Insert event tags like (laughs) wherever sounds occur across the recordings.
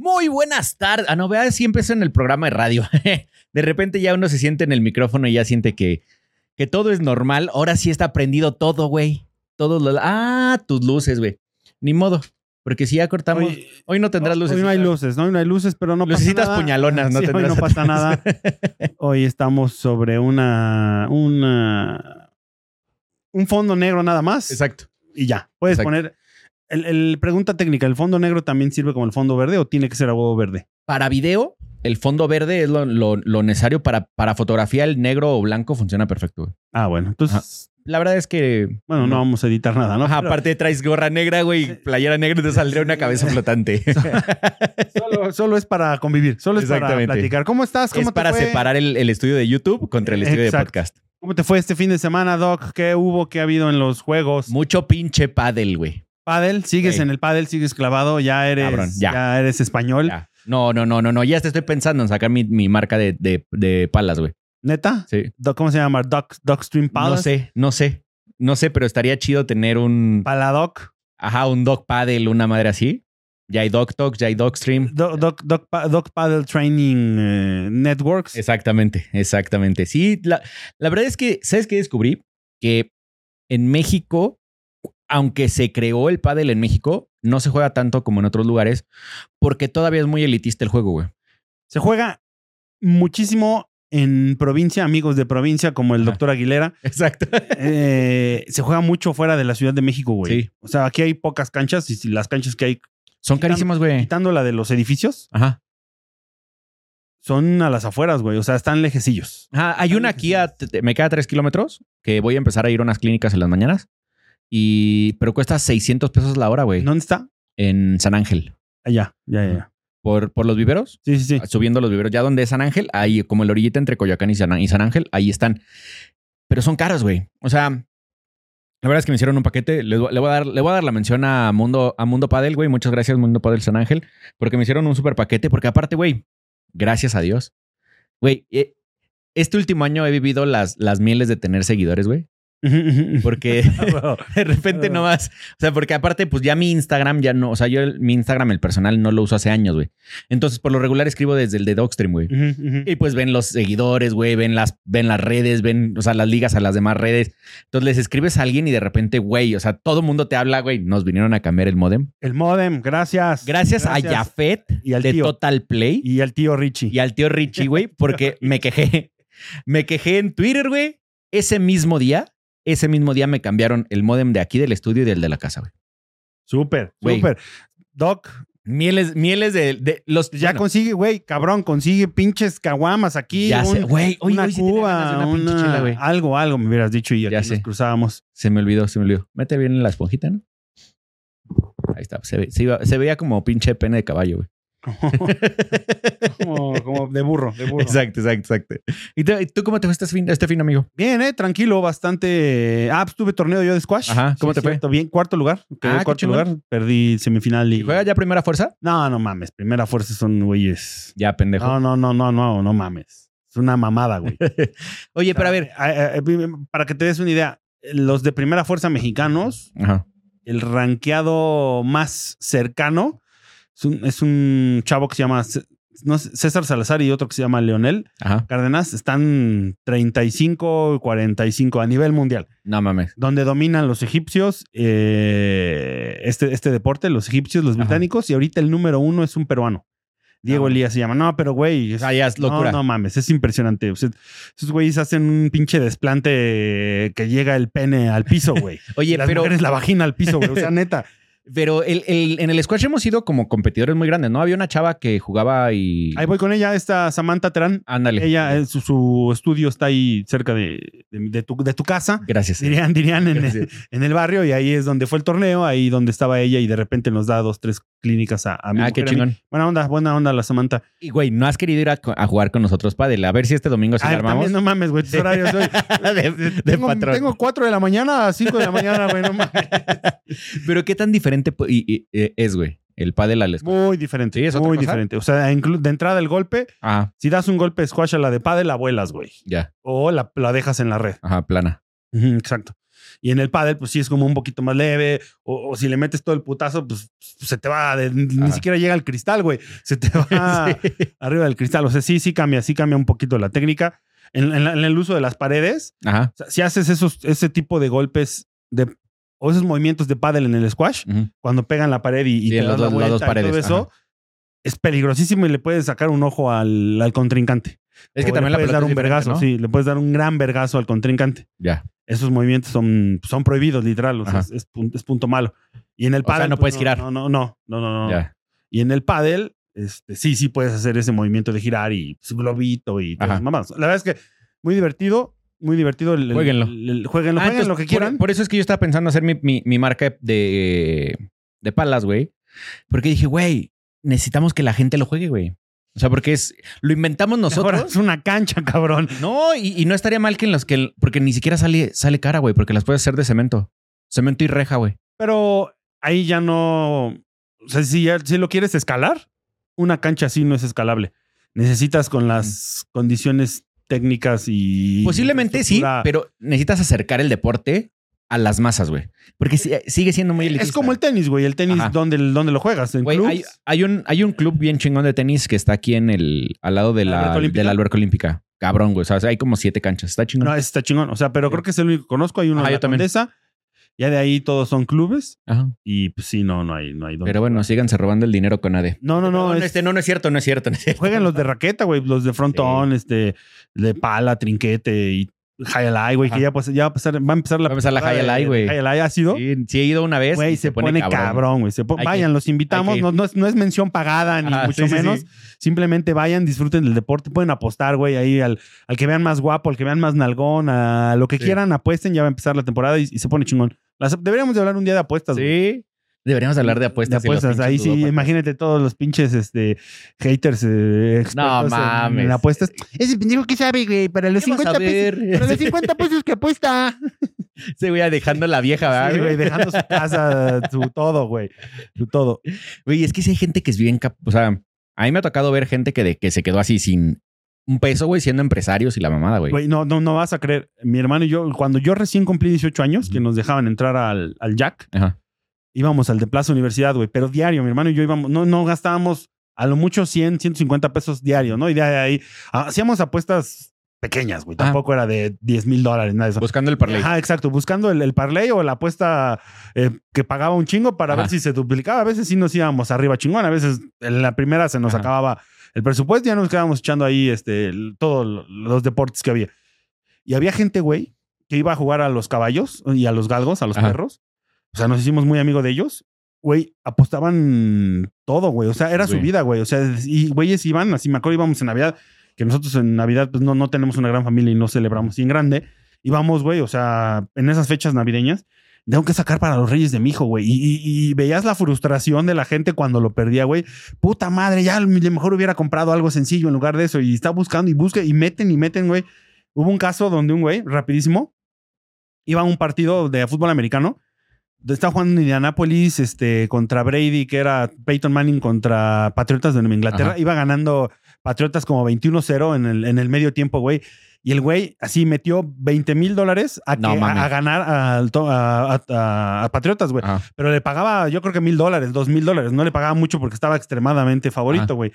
Muy buenas tardes. Ah, no, vea, siempre es en el programa de radio. (laughs) De repente ya uno se siente en el micrófono y ya siente que, que todo es normal. Ahora sí está prendido todo, güey. Todos los. Ah, tus luces, güey. Ni modo. Porque si ya cortamos. Hoy, Hoy- no tendrás luces. Hoy no hay luces, ¿no? Hoy no hay luces, pero no pasa Lucecitas nada. puñalonas, no Sí, hoy tendrás no pasa nada. (laughs) Hoy estamos sobre una, una un fondo negro nada más Exacto. y ya. Puedes Exacto. poner el, el- pregunta técnica, ¿el fondo negro también sirve como el fondo verde o tiene que ser a huevo verde? Para video, el fondo verde es lo, lo- lo necesario para, para fotografía. El negro o blanco funciona perfecto. Ah, bueno, entonces, La verdad es que. bueno, no vamos a editar nada, ¿no? Ajá, Pero aparte traes gorra negra, güey, playera negra, te saldría una cabeza (laughs) flotante. (laughs) solo, solo es para convivir, solo es para platicar. ¿Cómo estás? ¿Cómo es te para fue? separar el, el estudio de YouTube contra el estudio Exacto. de podcast. ¿Cómo te fue este fin de semana, Doc? ¿Qué hubo? ¿Qué ha habido en los juegos? Mucho pinche paddle, güey. Pádel, sigues en el pádel, sigues clavado, ya eres, Cabrón, ya. ya. eres español. Ya. No, no, no, no, no. Ya te estoy pensando en sacar mi, mi marca de, de, de palas, güey. ¿Neta? Sí. Doc- ¿Cómo se llama? Doc, Docstream Palace. No sé, no sé. No sé, pero estaría chido tener un. Paladoc. Ajá, un dog paddle, una madre así. Ya hay dog talks, ya hay dog stream. Doc, Doc, Doc, Doc Paddle Training eh, Networks. Exactamente, exactamente. Sí, la, la verdad es que, ¿sabes qué descubrí? Que en México, aunque se creó el pádel en México, no se juega tanto como en otros lugares porque todavía es muy elitista el juego, güey. Se juega muchísimo en provincia, amigos de provincia, como el doctor Aguilera. Exacto. Eh, se juega mucho fuera de la Ciudad de México, güey. Sí. O sea, aquí hay pocas canchas y las canchas que hay, Son carísimos, güey. quitando la de los edificios, Ajá. son a las afueras, güey. O sea, están lejecillos. Ajá, hay una aquí, a, te- te- me queda tres kilómetros, que voy a empezar a ir a unas clínicas en las mañanas. Y, pero cuesta 600 pesos la hora, güey. ¿Dónde está? En San Ángel. Allá, ya, ya, ya. Por, por los viveros. Sí, sí, sí. subiendo los viveros. Ya donde es San Ángel, ahí como el orillita entre Coyoacán y San, y San Ángel, ahí están. Pero son caros, güey. O sea, la verdad es que me hicieron un paquete. Le, voy- le voy a dar, le voy a dar la mención a Mundo, a Mundo Padel, güey. Muchas gracias, Mundo Padel San Ángel, porque me hicieron un super paquete. Porque aparte, güey, gracias a Dios. Güey, eh, este último año he vivido las, las mieles de tener seguidores, güey. Porque (laughs) (laughs) de repente no más. O sea, porque aparte, pues ya mi Instagram ya no. O sea, yo el- mi Instagram, el personal, no lo uso hace años, güey. Entonces, por lo regular escribo desde el de Dogstream, güey. Y pues ven los seguidores, güey, ven las, ven las redes, ven, o sea, las ligas a las demás redes. Entonces les escribes a alguien y de repente, güey, o sea, todo el mundo te habla, güey, nos vinieron a cambiar el modem. El modem, gracias. Gracias, a Jafet Y al de tío. Total Play Y al tío Richie. y al tío Richie, güey, porque me quejé. Me quejé en Twitter, güey. Ese mismo día, ese mismo día me cambiaron el modem de aquí del estudio y del de la casa, güey. Súper, súper. Doc, Mieles, mieles de, de los. ya bueno, consigue, güey, cabrón, consigue pinches caguamas aquí. Ya sé, güey, hoy- una hoy cuba, una pinche una- chela, güey. algo, algo me hubieras dicho y aquí Ya nos sé. cruzábamos. Se me olvidó, se me olvidó. Mete bien la esponjita, ¿no? Ahí está. Se, ve- se iba- se veía como pinche pene de caballo, güey. Como, como de burro, de burro. Exacto, exacto, exacto. ¿Y tú, cómo te fue este fin, este fin, amigo? Bien, eh, tranquilo, bastante. Ah, pues tuve torneo yo de squash. Ajá, ¿cómo te fue? Bien, cuarto lugar. Quedé Ah, cuarto lugar. Perdí semifinal y. ¿Y juega ya primera fuerza? No, no mames. Primera fuerza son güeyes. Ya, pendejo. No, no, no, no, no, no mames. Es una mamada, güey. (laughs) Oye, pero a ver. Ah, ah, ah, Para que te des una idea, los de primera fuerza mexicanos, Ajá. el rankeado más cercano es un, es un chavo que se llama no César Salazar y otro que se llama Leonel Ajá. Cárdenas. Están 35 y 45 a nivel mundial, No mames. donde dominan los egipcios eh, este, este deporte, los egipcios, los Ajá. británicos, y ahorita el número uno es un peruano. Diego Ah. Elías se llama. No, pero güey. es- Ah, ya es locura. No, no mames, es impresionante. O sea, esos güeyes hacen un pinche desplante que llega el pene al piso, güey. (laughs) Oye, las pero, mujeres la vagina al piso, güey. O sea, (laughs) neta. Pero el, el- en el squash hemos sido como competidores muy grandes, ¿no? Había una chava que jugaba y. Ahí voy con ella, esta Samantha Terán. Ándale. Ella, eh, su, su estudio está ahí cerca de, de- de tu, de tu casa. Gracias. Dirían, dirían en, el barrio, y ahí es donde fue el torneo, ahí donde estaba ella, y de repente nos da dos, tres clínicas a, a mí. Ah, qué chingón. Buena onda, buena onda la Samantha. Y, güey, ¿no has querido ir a, a jugar con nosotros, padre? A ver si este domingo sí Ah, la armamos. también no mames, güey, tus horarios. (laughs) de, tengo, patrón. tengo 4 de la mañana a 5 de la mañana, güey, no mames. (laughs) Pero qué tan diferente pu- y- y- eh, es, güey, el pádel al squash. Muy diferente. ¿Sí? ¿Es muy diferente. O sea, de entrada el golpe, Ah, si das un golpe squash a la de pádel, la vuelas, güey. ya. O la, la dejas en la red. Ajá, plana. Exacto. Y en el pádel, pues sí es como un poquito más leve. O, o si le metes todo el putazo, pues se te va. de- ni siquiera llega al cristal, güey. Se te va (laughs) Sí. arriba del cristal. O sea, sí, sí cambia, sí cambia un poquito la técnica. En, en la- en el uso de las paredes, Ajá. o sea, si haces esos, ese tipo de golpes de, o esos movimientos de pádel en el squash, cuando pegan la pared y, y Sí, te las la dos- vuelta y todo paredes, eso, es peligrosísimo y le puedes sacar un ojo al, al contrincante. Es que O también le la puedes pelota dar un vergazo, ¿no? sí, le puedes dar un gran vergazo al contrincante. Ya. Esos movimientos son, son prohibidos, literal, o sea, es, es pun- es punto malo. Y en el O sea, no pues, puedes girar. No, no, no, no, no, no. Ya. Y en el pádel, este, sí, sí puedes hacer ese movimiento de girar y su globito y mamás. La verdad es que muy divertido, muy divertido. El, Jueguenlo. el- el- jueguenlo, Ah, jueguen entonces, lo que quieran. Por, eso es que yo estaba pensando hacer mi, mi, mi marca de, de palas, güey. Porque dije, güey, necesitamos que la gente lo juegue, güey. O sea, porque es lo inventamos Nosotros es una cancha, cabrón. No, y, y no estaría mal que en los que porque ni siquiera sale, sale cara, güey, porque las puedes hacer de cemento. Cemento y reja, güey. Pero ahí ya no. O sea, si, ya, si lo quieres escalar, una cancha así no es escalable. Necesitas con las condiciones técnicas y. Posiblemente sí, pero necesitas acercar el deporte a las masas, güey. Porque si- sigue siendo muy elitista. Es como el tenis, güey. El tenis. ¿dónde, ¿dónde lo juegas? ¿En Güey, hay, hay un, hay un club bien chingón de tenis que está aquí en el, al lado de ¿La la, alberca olímpica? de la alberca olímpica. Cabrón, güey. O sea, hay como siete canchas. Está chingón. No, está chingón. O sea, pero Sí. creo que es el único que conozco. Hay uno Ajá, en yo la también. Ya de ahí todos son clubes. Ajá. Y pues sí, no, no hay, no hay dónde Pero bueno, síganse robando el dinero con ADE. No, no, no. no, es- este, no, no es cierto, no es cierto. No es cierto. Juegan los de raqueta, güey. Los de frontón, este, de pala, trinquete y high güey. Que ya, pues, ya va a empezar, va a empezar la. Va a empezar la high güey. High ha sido. Sí, sí he ido una vez. Güey, se, pone cabrón, güey. Que- vayan, los invitamos. No, no es, no es mención pagada, ni Ajá, mucho sí, menos. sí. Simplemente vayan, disfruten del deporte. Pueden apostar, güey, ahí al, al que vean más guapo, al que vean más nalgón, a lo que quieran, apuesten. Ya va a empezar la temporada y, y se pone chingón. Las- deberíamos de hablar un día de apuestas, güey. Sí. Deberíamos hablar de apuestas. De apuestas. Ahí sí, ludópatas. imagínate todos los pinches este, haters eh, expertos en- mames. en apuestas. Ese pendejo que sabe, güey, para los ¿Qué vas a 50 pesos. Para los (laughs) 50 pesos que apuesta. Se voy a dejando la vieja, ¿verdad? Sí, güey, dejando su casa, (laughs) su todo, güey. Su todo. Güey, es que sí hay gente que es bien. O sea, a mí me ha tocado ver gente que, de, que se quedó así sin un peso, güey, siendo empresarios y la mamada, güey. Güey, no, no, no vas a creer. Mi hermano y yo, cuando yo recién cumplí 18 años, que nos dejaban entrar al, al Jack, Ajá. íbamos al de Plaza Universidad, güey. Pero diario, mi hermano y yo íbamos, no, no gastábamos a lo mucho 100, 150 pesos diario, ¿no? Y de ahí ah, hacíamos apuestas pequeñas, güey. Ah. Tampoco era de 10 mil dólares, nada de eso. Buscando el parlay. Ajá, exacto. Buscando el, el parlay o la apuesta eh, que pagaba un chingo para Ajá. ver si se duplicaba. A veces sí nos íbamos arriba chingón. A veces en la primera se nos Ajá. acababa el presupuesto y ya nos quedábamos echando ahí este, todos los deportes que había. Y había gente, güey, que iba a jugar a los caballos y a los galgos, a los Ajá. perros. O sea, nos hicimos muy amigos de ellos. Güey, apostaban todo, güey. O sea, era su vida, güey. O sea, y güeyes iban, así me acuerdo, íbamos en Navidad, que nosotros en Navidad pues no, no tenemos una gran familia y no celebramos en grande. Íbamos, güey, o sea, en esas fechas navideñas, tengo que sacar para los reyes de mi hijo, güey. Y, y- y veías la frustración de la gente cuando lo perdía, güey. Puta madre, ya a lo mejor hubiera comprado algo sencillo en lugar de eso. Y está buscando y busca y meten y meten, güey. Hubo un caso donde un güey, rapidísimo, iba a un partido de fútbol americano. Está jugando en Indianapolis este, contra Brady, que era Peyton Manning contra Patriotas de Nueva Inglaterra. Ajá. Iba ganando Patriotas como 21-0 en el, en el medio tiempo, güey. Y el güey así metió 20 mil dólares a, que- No a, mames. a ganar al a, Patriotas, güey. Pero le pagaba, yo creo que mil dólares, dos mil dólares. No le pagaba mucho porque estaba extremadamente favorito, Ajá. güey.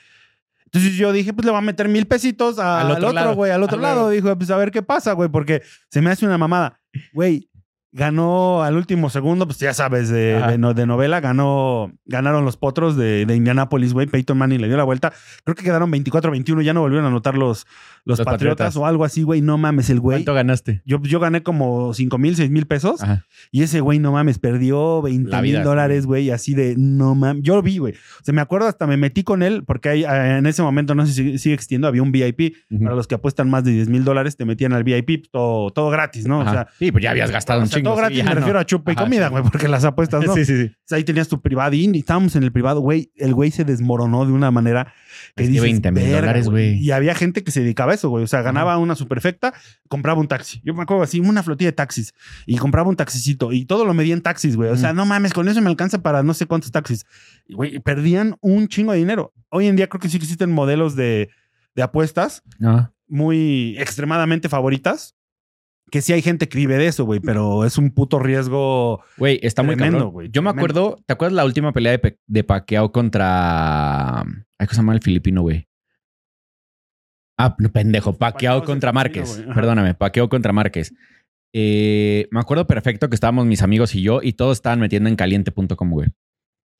Entonces yo dije, pues le voy a meter mil pesitos Al al otro otro, lado. güey, al otro Ah, lado. huevo. Dijo, pues a ver qué pasa, güey, porque se me hace una mamada. Güey, ganó al último segundo, pues ya sabes, de, de no- de novela, ganó, ganaron los potros de, de Indianapolis, güey. Peyton Manning le dio la vuelta. Creo que quedaron 24-21, ya no volvieron a anotar los, los, Los patriotas, Patriotas. o algo así, güey. No mames, el güey. ¿Cuánto ganaste? Yo, yo gané como 5 mil, 6 mil pesos. Ajá. Y ese güey, no mames, perdió 20 La mil dólares, güey, así de, no mames. Yo lo vi, güey. O sea, me acuerdo hasta me metí con él, porque hay, eh, en ese momento, no sé si sigue existiendo, había un VIP. Para los que apuestan más de 10 mil dólares, te metían al VIP, todo, todo gratis, ¿no? Ajá. O sea, sí, pues ya habías gastado o un sea, chingo. todo gratis me refiero a chupa y Ajá, comida, sí. güey, porque las apuestas, (laughs) ¿no? Sí, sí, sí. O sea, ahí tenías tu privado y estábamos en el privado, güey. El güey se desmoronó de una manera que Es que dices, 20,000 "Verga, dólares, güey". Y había gente que se dedicaba a eso, güey. O sea, ganaba una superfecta, compraba un taxi. Yo me acuerdo así, una flotilla de taxis y compraba un taxicito y todo lo medía en taxis, güey. O sea, no mames, con eso me alcanza para no sé cuántos taxis. Y, güey, perdían un chingo de dinero. Hoy en día creo que sí existen modelos de, de apuestas No. muy extremadamente favoritas que sí hay gente que vive de eso, güey, pero es un puto riesgo. Güey, está muy cabrón. güey, Yo me acuerdo, ¿te acuerdas la última pelea de, de contra. Ay, ¿cómo se llama el filipino, güey? Ah, no, pendejo. El contra Márquez. Perdóname, Pacquiao contra Márquez. Eh, me acuerdo perfecto que estábamos mis amigos y yo y todos estaban metiendo en caliente.com, güey.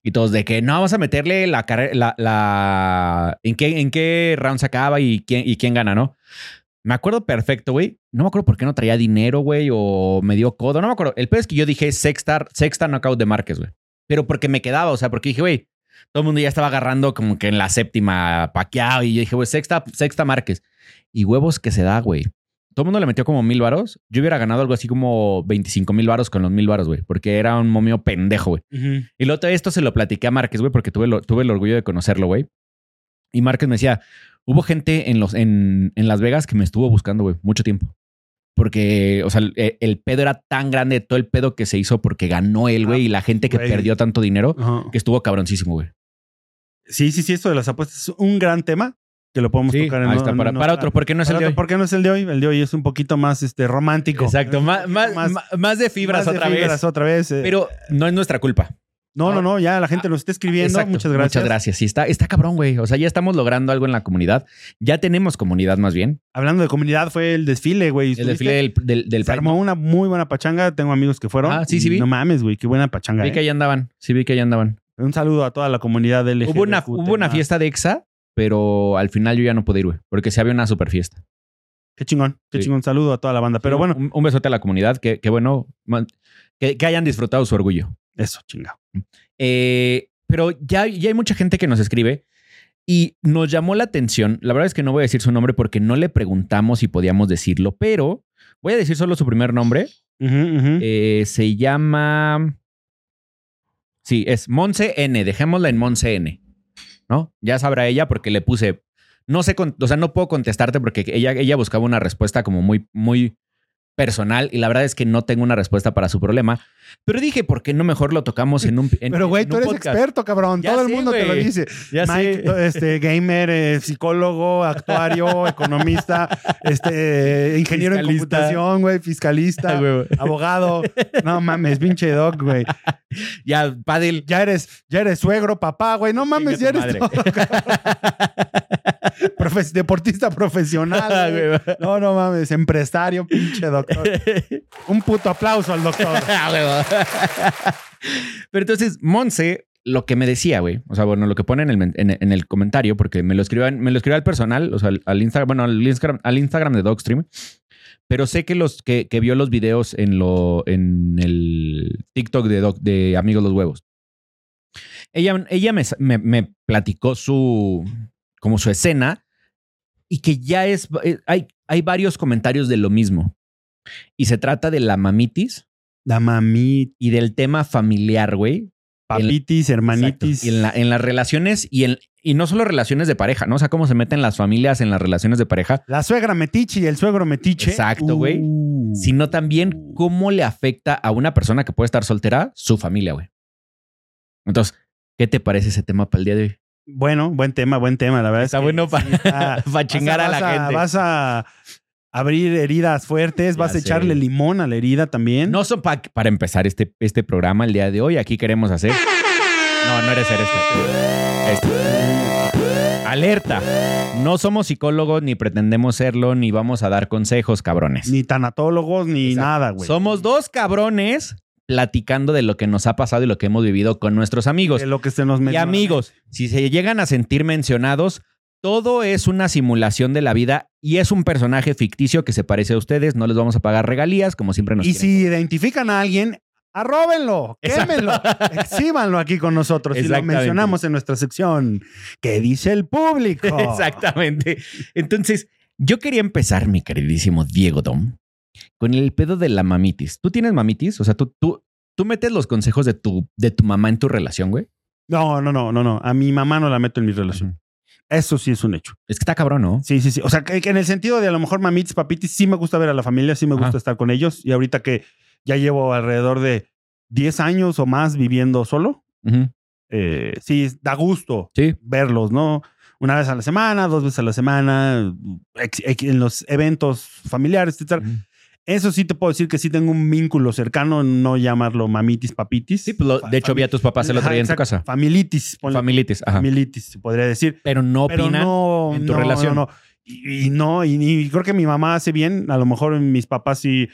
Y todos de que no, vamos a meterle la carrera, la, la- ¿En qué, en qué round se acaba y quién, y quién gana, ¿no? Me acuerdo perfecto, güey. No me acuerdo por qué no traía dinero, güey, o me dio codo. No me acuerdo. El peor es que yo dije sexta, sexta knockout de Márquez, güey. Pero porque me quedaba, o sea, porque dije, güey, todo el mundo ya estaba agarrando como que en la séptima paqueado. Y yo dije, güey, sexta, sexta Márquez. Y huevos que se da, güey. Todo el mundo le metió como mil varos. Yo hubiera ganado algo así como 25 mil varos con los mil varos, güey. Porque era un momio pendejo, güey. Y lo otro, esto se lo platiqué a Márquez, güey, porque tuve, lo- tuve el orgullo de conocerlo, güey. Y Márquez me decía, hubo gente en, los, en, en Las Vegas que me estuvo buscando, güey, mucho tiempo. Porque, o sea, el, el pedo era tan grande, todo el pedo que se hizo porque ganó él, güey, y la gente que güey. perdió tanto dinero, Ajá. que estuvo cabroncísimo, güey. Sí, sí, sí, esto de las apuestas es un gran tema que lo podemos Sí, tocar en ahí está, para, para otro, porque no es el de otro, hoy. ¿Por qué no es el de hoy? El de hoy es un poquito más este, romántico. Exacto, más, más, más- de fibras más de otra fibras vez. otra vez. eh. Pero no es nuestra culpa. No, no, no, ya la gente nos está escribiendo. Exacto. Muchas gracias. Muchas gracias. Sí, está, está cabrón, güey. O sea, ya estamos logrando algo en la comunidad. Ya tenemos comunidad más bien. Hablando de comunidad, fue el desfile, güey. El desfile del, del, del Se Pride, armó ¿no? una muy buena pachanga. Tengo amigos que fueron. Ah, sí, sí vi. No mames, güey. Qué buena pachanga. Vi eh. que ahí andaban. Sí, vi que ahí andaban. Un saludo a toda la comunidad LGBT. Hubo una, hubo una fiesta de EXA, pero al final yo ya no pude ir, güey. Porque sí había una super fiesta. Qué chingón, qué Sí. chingón. Saludo a toda la banda. Pero bueno, Un, un besote a la comunidad. Que, que bueno, man- que, que hayan disfrutado su orgullo. Eso, chingado. Eh, pero ya, ya hay mucha gente que nos escribe y nos llamó la atención. La verdad es que no voy a decir su nombre porque no le preguntamos si podíamos decirlo, pero voy a decir solo su primer nombre. Eh, se llama. Sí, es Monse N. Dejémosla en Monse N. ¿No? Ya sabrá ella porque le puse. No sé, o sea, no puedo contestarte porque ella, ella buscaba una respuesta como muy, muy personal y la verdad es que no tengo una respuesta para su problema. Pero dije, ¿por qué no mejor lo tocamos en un. en- Pero, güey, en tú eres podcast? experto, cabrón. Ya Todo el sé, mundo te lo dice. Ya Mike, sé. este, gamer, eh, psicólogo, actuario, (laughs) economista, este, ingeniero en Fiscalista. computación, güey, fiscalista, (laughs) güey. abogado. No mames, pinche doc, güey. Ya, Padel. Ya eres, ya eres suegro, papá, güey. No mames, ya eres todo, (laughs) (laughs) Profe- deportista profesional. Ah, güey. No, no mames, empresario, pinche doctor. (laughs) Un puto aplauso al doctor. (laughs) Ah. Pero entonces, Monse, lo que me decía, güey, o sea, bueno, lo que pone en el, en, en el comentario, porque me lo escribió, me lo escribió al personal, o sea, al, al Instagram, bueno, al Instagram, al Instagram de Dogstream, pero sé que los que, que vio los videos en lo en el TikTok de, Doc- de Amigos los Huevos. Ella, ella me, me, me platicó su como su escena y que ya es eh, hay, hay varios comentarios de lo mismo. Y se trata de la mamitis La mami, y del tema familiar, güey. papitis, hermanitis. Y en, la- en las relaciones y, en, y no solo relaciones de pareja, ¿no? O sea, cómo se meten las familias en las relaciones de pareja, La suegra metiche y el suegro metiche. Exacto, güey. Uh. sino también cómo le afecta a una persona que puede estar soltera su familia, güey. Entonces, ¿qué te parece ese tema para el día de hoy? Bueno, buen tema, buen tema. La verdad Está es que bueno para, sí está- (laughs) para chingar a, la gente. Vas a abrir heridas fuertes, Ya vas a sé. echarle limón a la herida también. No son pa- para empezar este, este programa el día de hoy. Aquí queremos hacer. No, no eres este. Este. Alerta. No somos psicólogos, ni pretendemos serlo, ni vamos a dar consejos, cabrones. Ni tanatólogos, ni Exacto. nada, güey. Somos dos cabrones platicando de lo que nos ha pasado y lo que hemos vivido con nuestros amigos. De lo que se nos Y metió. amigos, si se llegan a sentir mencionados, todo es una simulación de la vida y es un personaje ficticio que se parece a ustedes. No les vamos a pagar regalías, como siempre nos Y si identifican a alguien, arróbenlo, quémenlo, exhíbanlo aquí con nosotros y lo mencionamos en nuestra sección. ¿Qué dice el público? (laughs) Exactamente. Entonces, yo quería empezar, mi queridísimo Diego Dom, con el pedo de la mamitis. ¿Tú tienes mamitis? O sea, tú, tú, tú metes los consejos de tu, de tu mamá en tu relación, güey. No, no, no, no, no. A mi mamá no la meto en mi relación. Eso sí es un hecho. Es que está cabrón, ¿no? Sí, sí, sí. O sea, que, que en el sentido de a lo mejor mamitis, papitis, sí me gusta ver a la familia, sí me gusta Ajá. estar con ellos. Y ahorita que ya llevo alrededor de 10 años o más viviendo solo, eh, sí, da gusto Sí. verlos, ¿no? Una vez a la semana, dos veces a la semana, en los eventos familiares, etc. Eso sí te puedo decir que sí tengo un vínculo cercano, no llamarlo mamitis, papitis. Sí, pues lo- de hecho vi a tus papás el otro día en tu casa. Familitis. ponle- Familitis, ajá. Familitis, se podría decir. Pero no Pero opinan. no, en tu no, relación. no, no. Y, y no, y, y creo que mi mamá hace bien. A lo mejor mis papás sí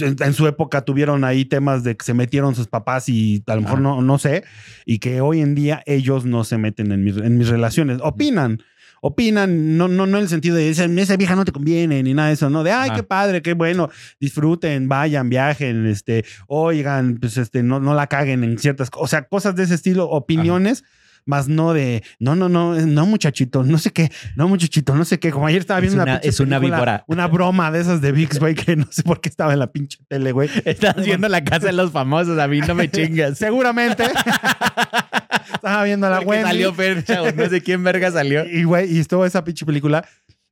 en, en su época tuvieron ahí temas de que se metieron sus papás y a lo mejor Ajá. no, no sé. Y que hoy en día ellos no se meten en mis, en mis relaciones. Opinan. Opinan, no, no, no en el sentido de esa, esa vieja no te conviene ni nada de eso, ¿no? De ay, Ajá. qué padre, qué bueno, disfruten, vayan, viajen, este, oigan, pues este, no, no la caguen en ciertas cosas. O sea, cosas de ese estilo, opiniones, más no de no, no, no, no, muchachito, no sé qué, no, muchachito, no sé qué. Como ayer estaba Es viendo una- pinche es una película, víbora. Una broma de esas de VIX, güey, que no sé por qué estaba en la pinche tele, güey. Estás viendo la casa de los famosos, a mí no me chingas. (laughs) Seguramente. (laughs) estaba viendo a la Wendy. salió Fercha o no sé quién verga salió. Y, güey, y estuvo esa pinche película.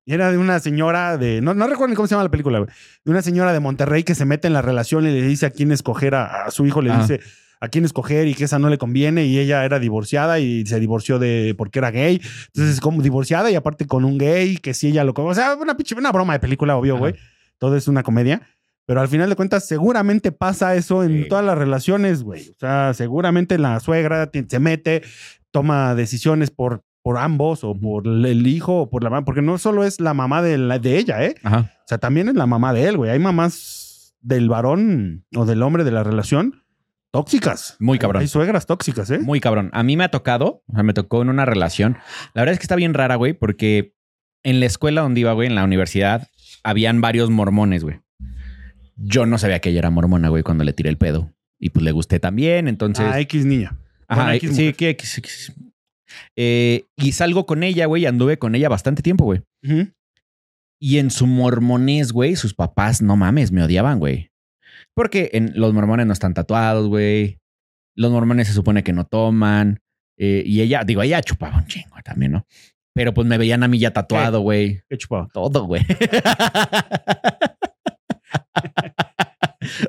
Y era de una señora de. No, no recuerdo ni cómo se llama la película, güey. De una señora de Monterrey que se mete en la relación y le dice a quién escoger a, a su hijo, le Ajá. dice a quién escoger y que esa no le conviene. Y ella era divorciada y se divorció de porque era gay. Entonces, como divorciada y aparte con un gay, que si ella lo. O sea, una pinche, una broma de película, obvio, güey. Todo es una comedia. Pero al final de cuentas, seguramente pasa eso en Sí. todas las relaciones, güey. O sea, seguramente la suegra se mete, toma decisiones por, por ambos, o por el hijo, o por la mamá, porque no solo es la mamá de, la- de ella, ¿eh? Ajá. O sea, también es la mamá de él, güey. Hay mamás del varón o del hombre de la relación tóxicas. Muy cabrón. Hay suegras tóxicas, ¿eh? Muy cabrón. A mí me ha tocado, o sea, me tocó en una relación. La verdad es que está bien rara, güey, porque en la escuela donde iba, güey, en la universidad, habían varios mormones, güey. Yo no sabía que ella era mormona, güey, cuando le tiré el pedo. Y pues le gusté también, entonces... Ah, X niña. Ajá, Bueno, X sí, que X, X. Eh, y salgo con ella, güey, y anduve con ella bastante tiempo, güey. Y en su mormonés, güey, sus papás, no mames, me odiaban, güey. Porque en, los mormones no están tatuados, güey. Los mormones se supone que no toman. Eh, y ella, digo, ella chupaba un chingo también, ¿no? Pero pues me veían a mí ya tatuado, güey. Qué chupado. Todo, güey. (laughs)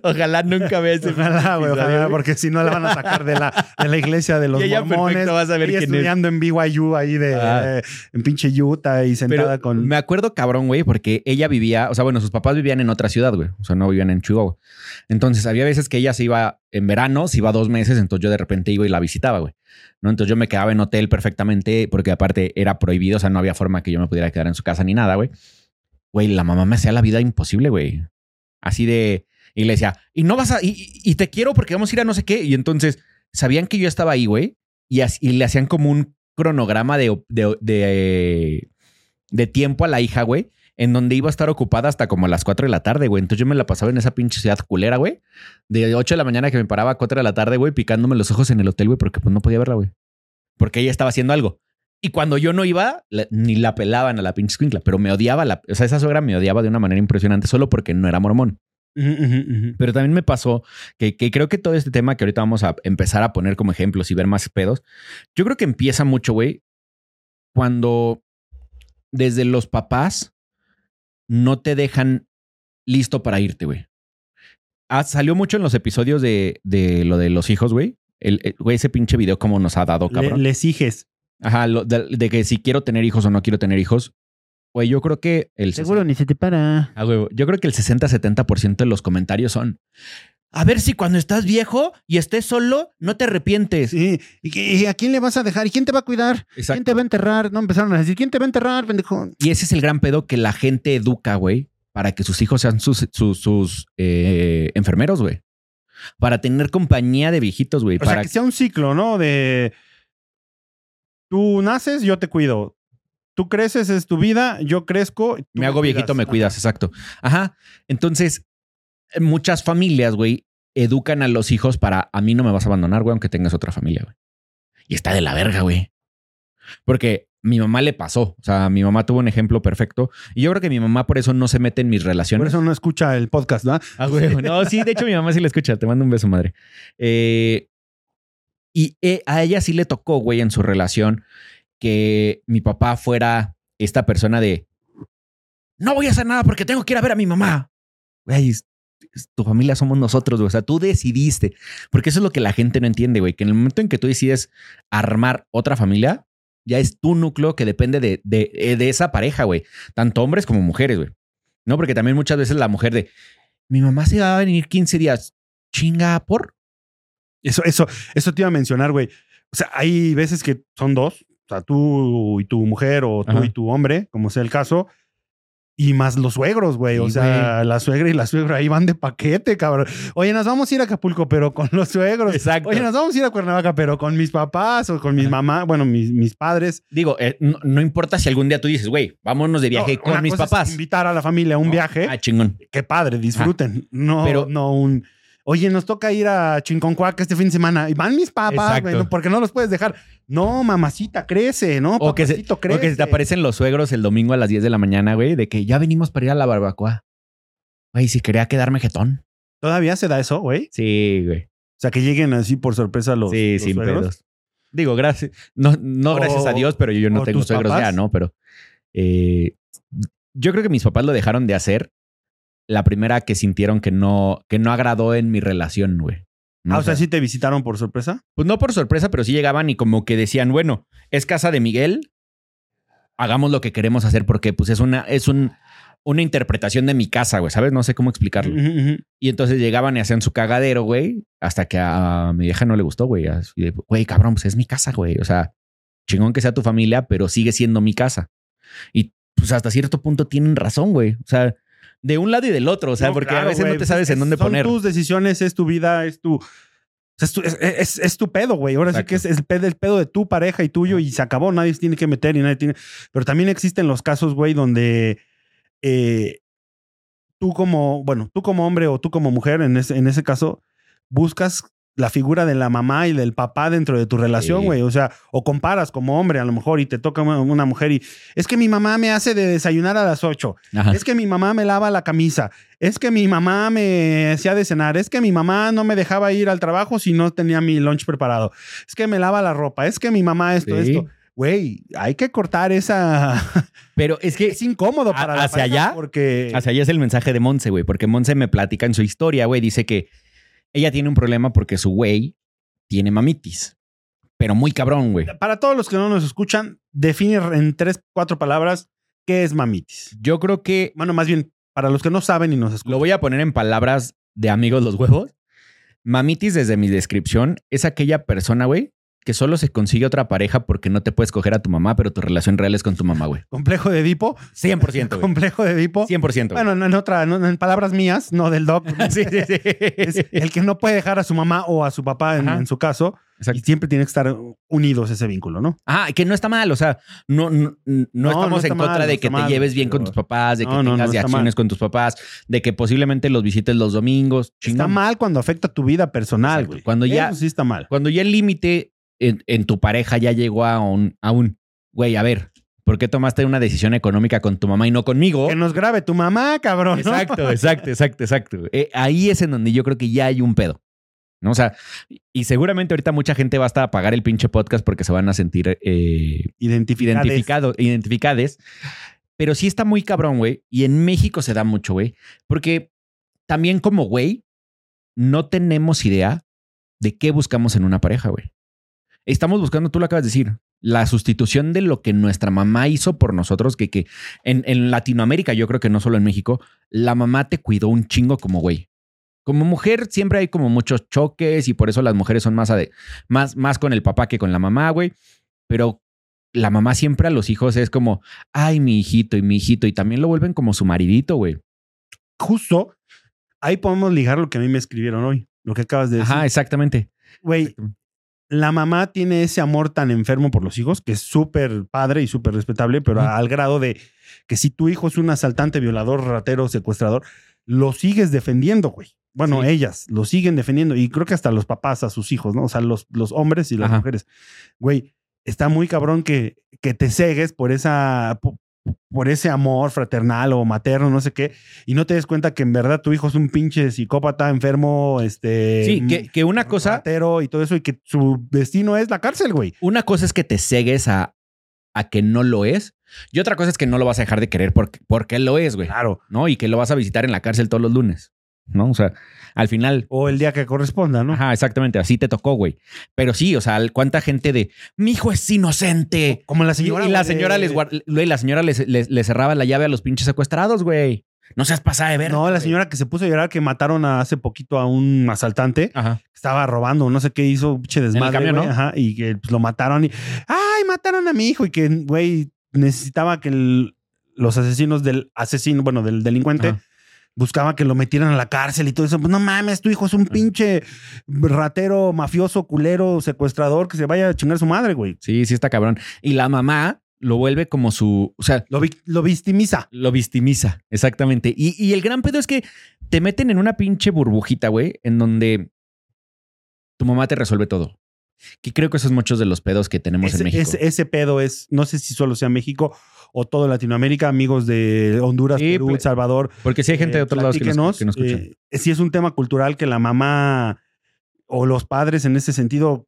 Ojalá nunca vea ese Ojalá, güey, ojalá, porque si no la van a sacar de la, de la iglesia de los Y ella mormones. perfecto va a Ella quién es. estudiando en BYU ahí de Ah. eh, en pinche Utah y sentada Pero con. me acuerdo cabrón, güey, porque ella vivía, o sea, bueno, sus papás vivían en otra ciudad, güey. O sea, no vivían en Chihuahua. Entonces, había veces que ella se iba en verano, se iba dos meses, entonces yo de repente iba y la visitaba, güey. ¿No? Entonces yo me quedaba en hotel perfectamente, porque aparte era prohibido, o sea, no había forma que yo me pudiera quedar en su casa ni nada, güey. Güey, la mamá me hacía la vida imposible, güey. Así de. Decía, y no vas a. Y, y- te quiero porque vamos a ir a no sé qué. Y entonces sabían que yo estaba ahí, güey. Y le hacían como un cronograma de, de, de, de tiempo a la hija, güey. En donde iba a estar ocupada hasta como a las 4 de la tarde, güey. Entonces yo me la pasaba en esa pinche ciudad culera, güey. De 8 de la mañana que me paraba a 4 de la tarde, güey, picándome los ojos en el hotel, güey, porque pues no podía verla, güey. Porque ella estaba haciendo algo. Y cuando yo no iba, la- ni la pelaban a la pinche escuincla, pero me odiaba. La, o sea, esa suegra me odiaba de una manera impresionante solo porque no era mormón. Pero también me pasó que, que creo que todo este tema que ahorita vamos a empezar a poner como ejemplos y ver más pedos, yo creo que empieza mucho, güey, cuando desde los papás no te dejan listo para irte, güey. Ah, salió mucho en los episodios de, de lo de los hijos, güey. El, el- güey, ese pinche video como nos ha dado, Le- cabrón. les hijes. Ajá, lo- de, de que si quiero tener hijos o no quiero tener hijos. Güey, yo creo que el ni se te para. Ah, huevo. Yo creo que el 60-70% de los comentarios son. A ver si cuando estás viejo y estés solo, no te arrepientes. Sí. ¿Y, a quién le vas a dejar? ¿Y quién te va a cuidar? ¿Quién Exacto. te va a enterrar? No empezaron a decir, ¿quién te va a enterrar, pendejo? Y ese es el gran pedo que la gente educa, güey, para que sus hijos sean sus, sus, sus, eh, enfermeros, güey. Para tener compañía de viejitos, güey. O Para sea, que sea un ciclo, ¿no? De tú naces, yo te cuido. Tú creces, es tu vida, yo crezco. me hago cuidas. viejito, me Ajá. cuidas, exacto. Ajá. Entonces, muchas familias, güey, educan a los hijos para a mí no me vas a abandonar, güey, aunque tengas otra familia, güey. Y está de la verga, güey. Porque mi mamá le pasó. O sea, mi mamá tuvo un ejemplo perfecto. Y yo creo que mi mamá por eso no se mete en mis relaciones. Por eso no escucha el podcast, ¿no? Ah, güey. No, sí, de hecho mi mamá sí la escucha. Te mando un beso, madre. Eh, y eh, a ella sí le tocó, güey, en su relación que mi papá fuera esta persona de no voy a hacer nada porque tengo que ir a ver a mi mamá. Güey, tu familia somos nosotros, güey. O sea, tú decidiste. Porque eso es lo que la gente no entiende, güey. Que en el momento en que tú decides armar otra familia, ya es tu núcleo que depende de, de, eh, de esa pareja, güey. Tanto hombres como mujeres, güey. No, porque también muchas veces la mujer de mi mamá se va a venir 15 días. Chinga por. Eso, eso, eso te iba a mencionar, güey. O sea, hay veces que son dos. O sea, tú y tu mujer o tú Ajá. y tu hombre, como sea el caso. Y más los suegros, güey. o Sí, sea, la suegra y la suegra ahí van de paquete, cabrón. Oye, nos vamos a ir a Acapulco, pero con los suegros. Exacto. Oye, nos vamos a ir a Cuernavaca, pero con mis papás o con mis mamás, bueno, mis, mis padres. Digo, eh, no, no importa si algún día tú dices, güey, vámonos de viaje No, con mis papás. invitar a la familia a un ¿no? viaje. Ah, chingón. Qué padre, disfruten. No, Pero- no un. Oye, nos toca ir a Chinconcuac este fin de semana. Y van mis papás, güey, no, porque no los puedes dejar. No, mamacita, crece, ¿no? O que, se, Papacito, o que se crece. te aparecen los suegros el domingo a las 10 de la mañana, güey, de que ya venimos para ir a la barbacoa. Güey, si quería quedarme jetón. ¿Todavía se da eso, güey? Sí, güey. O sea, que lleguen así por sorpresa los, sí, los sin suegros. pedos. Digo, gracias. No, no O- gracias a Dios, pero yo no tengo suegros papás. ya, ¿no? Pero eh, yo creo que mis papás lo dejaron de hacer la primera que sintieron que no, que no agradó en mi relación, güey. ¿No? Ah, o sea, ¿sí te visitaron por sorpresa? Pues no por sorpresa, pero sí llegaban y como que decían, bueno, es casa de Miguel, hagamos lo que queremos hacer porque pues es una, es un, una interpretación de mi casa, güey, ¿sabes? No sé cómo explicarlo. Y entonces llegaban y hacían su cagadero, güey, hasta que a mi vieja no le gustó, güey. Güey, cabrón, pues es mi casa, güey. O sea, chingón que sea tu familia, pero sigue siendo mi casa. Y pues hasta cierto punto tienen razón, güey. O sea, de un lado y del otro, o sea, No, porque claro, a veces no te sabes es- en dónde son poner. tus decisiones, es tu vida, es tu. Es tu, es, es- es tu pedo, güey. Ahora sí que es el pedo, el pedo de tu pareja y tuyo y se acabó. Nadie se tiene que meter y nadie tiene. Pero también existen los casos, güey, donde eh, tú como, bueno, tú como hombre o tú como mujer, en ese, en ese caso, buscas la figura de la mamá y del papá dentro de tu relación, Sí. güey. O sea, o comparas como hombre a lo mejor y te toca una, mujer y es que mi mamá me hace de desayunar a las 8. Ajá. Es que mi mamá me lava la camisa. Es que mi mamá me hacía de cenar. Es que mi mamá no me dejaba ir al trabajo si no tenía mi lunch preparado. Es que me lava la ropa. Es que mi mamá esto, Sí. esto. Güey, hay que cortar esa. (laughs) Pero es que es incómodo a- para la hacia allá, porque. Hacia allá es el mensaje de Monse, güey, porque Monse me platica en su historia, güey, dice que ella tiene un problema porque su güey tiene mamitis, pero muy cabrón, güey. Para todos los que no nos escuchan, define en tres, cuatro palabras qué es mamitis. Yo creo que Bueno, más bien, para los que no saben y nos escuchan. lo voy a poner en palabras de amigos los huevos. Mamitis, desde mi descripción, es aquella persona, güey, que solo se consigue otra pareja porque no te puedes coger a tu mamá, pero tu relación real es con tu mamá, güey. Complejo de Edipo. 100%, güey. (laughs) Complejo de Edipo. 100%. güey. Bueno, no, en otra, no, en palabras mías, no del doc. (laughs) sí, sí, sí. es el que no puede dejar a su mamá o a su papá en, su caso. Exacto. Y siempre tiene que estar unidos ese vínculo, ¿no? Ah, que no está mal, o sea, no, no, no no estamos en contra mal, de que te mal, lleves bien con tus papás, de que tengas de acciones mal. con tus papás, de que posiblemente los visites los domingos. Está mal cuando afecta tu vida personal, Exacto. güey. Cuando ya- Eso sí está mal. Cuando ya el límite en, en tu pareja ya llegó a un, a un, güey, a ver, ¿por qué tomaste una decisión económica con tu mamá y no conmigo? Que nos grabe tu mamá, cabrón. ¿no? Exacto, (laughs) exacto, exacto, exacto. Eh, ahí es en donde yo creo que ya hay un pedo. ¿no? O sea, y seguramente ahorita mucha gente va hasta a apagar el pinche podcast porque se van a sentir eh, Identificades. identificado, identificades. Pero sí está muy cabrón, güey. Y en México se da mucho, güey. Porque también como güey, no tenemos idea de qué buscamos en una pareja, güey. Estamos buscando, tú lo acabas de decir, la sustitución de lo que nuestra mamá hizo por nosotros, que, que en, en Latinoamérica, yo creo que no solo en México, la mamá te cuidó un chingo como güey. Como mujer siempre hay como muchos choques y por eso las mujeres son más, ade- más, más con el papá que con la mamá, güey. Pero la mamá siempre a los hijos es como, ay, mi hijito y mi hijito. Y también lo vuelven como su maridito, güey. Justo ahí podemos ligar lo que a mí me escribieron hoy. Lo que acabas de decir. Ajá, exactamente. Güey, la mamá tiene ese amor tan enfermo por los hijos, que es súper padre y súper respetable, pero al grado de que si tu hijo es un asaltante, violador, ratero, secuestrador, lo sigues defendiendo, güey. Bueno, Sí. ellas lo siguen defendiendo y creo que hasta los papás a sus hijos, ¿no? O sea, los, los hombres y las Ajá. mujeres. Güey, está muy cabrón que, que te cegues por esa... por ese amor fraternal o materno, no sé qué, y no te des cuenta que en verdad tu hijo es un pinche psicópata, enfermo, este... Sí, que, que una cosa, y todo eso, y que su destino es la cárcel, güey. una cosa es que te cegues a, a que no lo es. Y otra cosa es que no lo vas a dejar de querer porque, porque lo es, güey. Claro. ¿No? Y que lo vas a visitar en la cárcel todos los lunes. ¿No? O sea, al final. O el día que corresponda, ¿no? Ajá, exactamente. Así te tocó, güey. Pero sí, o sea, cuánta gente de mi hijo es inocente. Como la señora. y la señora les güey, la señora les, les- les cerraba la llave a los pinches secuestrados, güey. No seas pasada de ver. No, la señora que se puso a llorar que mataron a- hace poquito a un asaltante. Ajá. Estaba robando, no sé qué hizo, pinche desmadre, camión, güey, ¿no? Ajá, y que pues, lo mataron y ay, mataron a mi hijo y que güey necesitaba que el- los asesinos del asesino, bueno, del delincuente Ajá. Buscaba que lo metieran a la cárcel y todo eso. Pues no mames, tu hijo es un pinche ratero, mafioso, culero, secuestrador que se vaya a chingar a su madre, güey. Sí, sí está cabrón. Y la mamá lo vuelve como su, o sea, Lo, vic- lo victimiza. lo victimiza, exactamente. Y, y el gran pedo es que te meten en una pinche burbujita, güey, en donde tu mamá te resuelve todo. Que creo que esos es muchos de los pedos que tenemos Ese, en México. ese- ese pedo es, no sé si solo sea México o todo Latinoamérica, amigos de Honduras, Sí, Perú, El Salvador. Porque sí hay gente de Eh, otros lados que nos, que nos escuchan. eh, si es un tema cultural que la mamá o los padres en ese sentido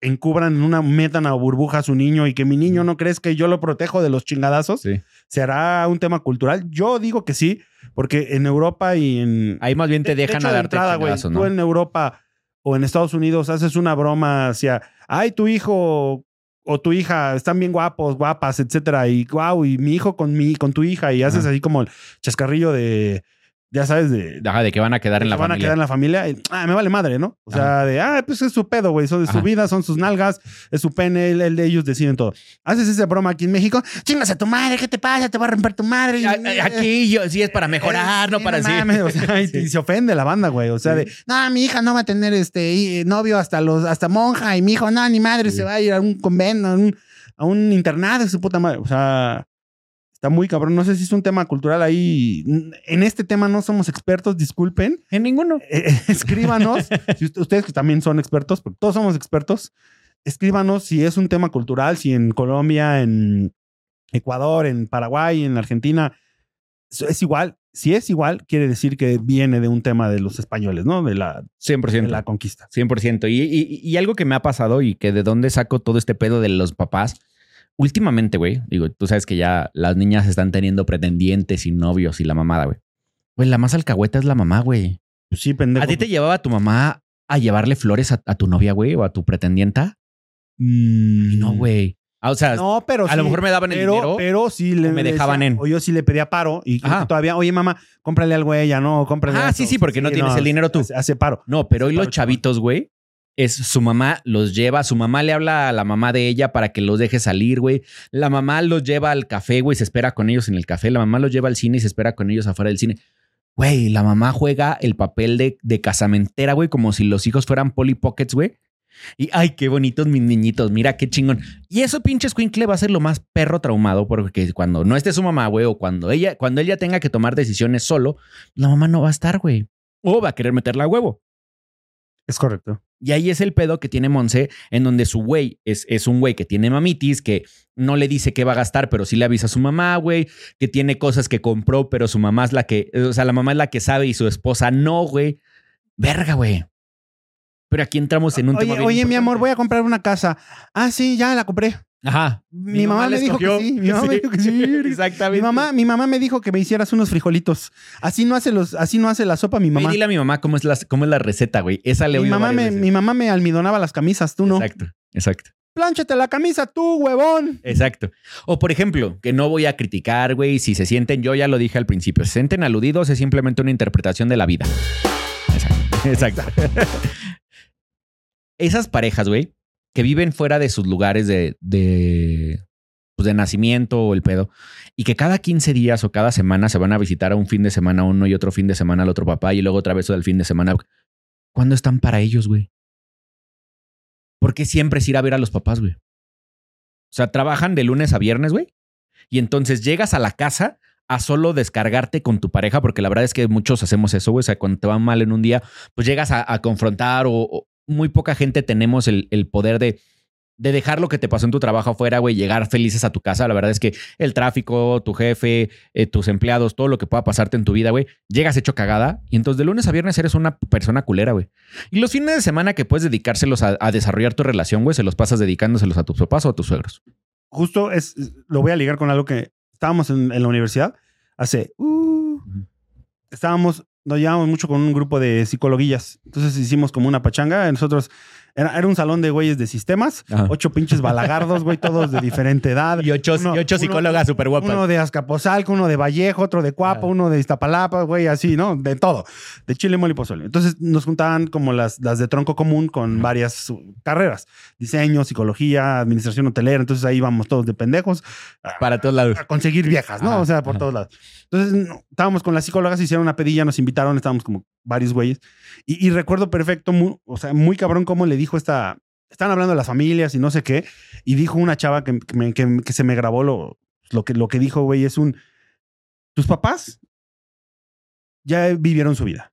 encubran en una, metan a burbuja a su niño y que mi niño no crees que yo lo protejo de los chingadazos, Sí. ¿será un tema cultural? Yo digo que sí, porque en Europa y en... Ahí más bien te de dejan hecho, a de darte entrada, güey, chingadazos, Tú ¿no? en Europa o en Estados Unidos haces una broma hacia, ay, tu hijo o tu hija están bien guapos, guapas, etcétera, y guau, y mi hijo con mi, con tu hija, y haces Ajá. así como el chascarrillo de, ya sabes, de, Ajá, de que van a quedar en que la van familia. a quedar en la familia. y, ah, me vale madre, ¿no? O sea, de, ah, pues es su pedo, güey. Son de su vida, son sus nalgas, es su pene, el, el de ellos deciden todo. Haces esa broma aquí en México, chingas a tu madre, ¿qué te pasa? Te va a romper tu madre. Y- A- a- (laughs) Aquí yo, sí es para mejorar, no para decir. mames, o sea, (laughs) y, Sí. y se ofende la banda, güey. O sea, Sí. de, no, mi hija no va a tener este y- novio hasta los, hasta monja, y mi hijo, no, ni madre, Sí. se va a ir a un convento, a un, a un internado, su puta madre. O sea, está muy cabrón. No sé si es un tema cultural ahí. En este tema no somos expertos, disculpen. En ninguno. Eh, eh, (laughs) escríbanos, si ust- ustedes que también son expertos, porque todos somos expertos, escríbanos si es un tema cultural, si en Colombia, en Ecuador, en Paraguay, en Argentina, es- es igual. Si es igual, quiere decir que viene de un tema de los españoles, ¿no? De la, 100%. de la conquista. 100%. Y, y, y algo que me ha pasado y que de dónde saco todo este pedo de los papás. Últimamente, güey, digo, tú sabes que ya las niñas están teniendo pretendientes y novios y la mamada, güey. Güey, la más alcahueta es la mamá, güey. Pues sí, pendejo. ¿A ti te llevaba tu mamá a llevarle flores a, a tu novia, güey, o a tu pretendienta? Mm, No, güey. Ah, o sea, No, pero a lo mejor me daban el pero, dinero. Pero sí le me dejaban en. O yo sí le pedía paro y todavía, oye, mamá, cómprale algo a ella, no, cómprale. Ah, esto". sí, sí, porque no tienes el dinero tú. Hace, hace paro. No, pero hoy los chavitos, güey, es su mamá los lleva, su mamá le habla a la mamá de ella para que los deje salir, güey. La mamá los lleva al café, güey, se espera con ellos en el café. La mamá los lleva al cine y se espera con ellos afuera del cine. Güey, la mamá juega el papel de, de casamentera, güey, como si los hijos fueran Polly Pockets, güey. Y ay, qué bonitos mis niñitos, mira qué chingón. Y eso pinche escuincle va a ser lo más perro traumado porque cuando no esté su mamá, güey, o cuando ella, cuando ella tenga que tomar decisiones solo, la mamá no va a estar, güey. O va a querer meterla a huevo. Es correcto. Y ahí es el pedo que tiene Monse, en donde su güey es, es un güey que tiene mamitis, que no le dice qué va a gastar, pero sí le avisa a su mamá, güey, que tiene cosas que compró, pero su mamá es la que, o sea, la mamá es la que sabe y su esposa no, güey. Verga, güey. Pero aquí entramos en un Oye, tema bien oye, mi amor, voy a comprar una casa. Ah, sí, ya la compré. Ajá. Mi, mamá, la me dijo que sí. Mi mamá me (laughs) dijo que sí. (laughs) Exactamente. Mi mamá, mi mamá me dijo que me hicieras unos frijolitos. Así no hace los, así no hace la sopa mi Ve y mamá. dile a mi mamá cómo es la, cómo es la receta, güey. Esa le Mi mamá, me, veces. mi mamá me almidonaba las camisas, tú no. Exacto, exacto. Plánchate la camisa tú, huevón. Exacto. O por ejemplo, que no voy a criticar, güey, si se sienten, yo ya lo dije al principio, se sienten aludidos, es simplemente una interpretación de la vida. Exacto. (laughs) Exacto. Esas parejas, güey, que viven fuera de sus lugares de, de, pues, de nacimiento o el pedo, y que cada 15 días o cada semana se van a visitar a un fin de semana uno y otro fin de semana al otro papá y luego otra vez al fin de semana. ¿Cuándo están para ellos, güey? ¿Por qué siempre es ir a ver a los papás, güey? O sea, trabajan de lunes a viernes, güey. Y entonces llegas a la casa a solo descargarte con tu pareja, porque la verdad es que muchos hacemos eso, güey. O sea, cuando te va mal en un día, pues llegas a, confrontar o muy poca gente tenemos el, el poder de, de dejar lo que te pasó en tu trabajo afuera, güey, llegar felices a tu casa. La verdad es que el tráfico, tu jefe, eh, tus empleados, todo lo que pueda pasarte en tu vida, güey, llegas hecho cagada y entonces de lunes a viernes eres una persona culera, güey. Y los fines de semana que puedes dedicárselos a, a desarrollar tu relación, güey, se los pasas dedicándoselos a tus papás o a tus suegros. Justo es, lo voy a ligar con algo que estábamos en, en la universidad hace. uh, estábamos, nos llevamos mucho con un grupo de psicologuillas. Entonces hicimos como una pachanga. Nosotros Era, era un salón de güeyes de sistemas, Ajá. ocho pinches balagardos, güey, todos de diferente edad. Y ocho, Uno- y ocho psicólogas súper guapas. Uno de Azcapotzalco, uno de Vallejo, otro de Cuapa, Ah. uno de Iztapalapa, güey, así, ¿no? De todo. De chile, mole y pozole. Entonces nos juntaban como las, las de tronco común con varias uh, carreras. Diseño, psicología, administración hotelera. Entonces ahí íbamos todos de pendejos a, Para todos lados. a conseguir viejas, ¿no? Ajá, o sea, por ajá. todos lados. Entonces no, estábamos con las psicólogas, hicieron una pedilla, nos invitaron, estábamos como varios güeyes. Y, y recuerdo perfecto, mu- o sea, muy cabrón cómo le dijo esta... Están hablando de las familias y no sé qué. Y dijo una chava que, que me- que- que se me grabó lo, lo, que, lo que dijo, güey, es un... Tus papás ya vivieron su vida.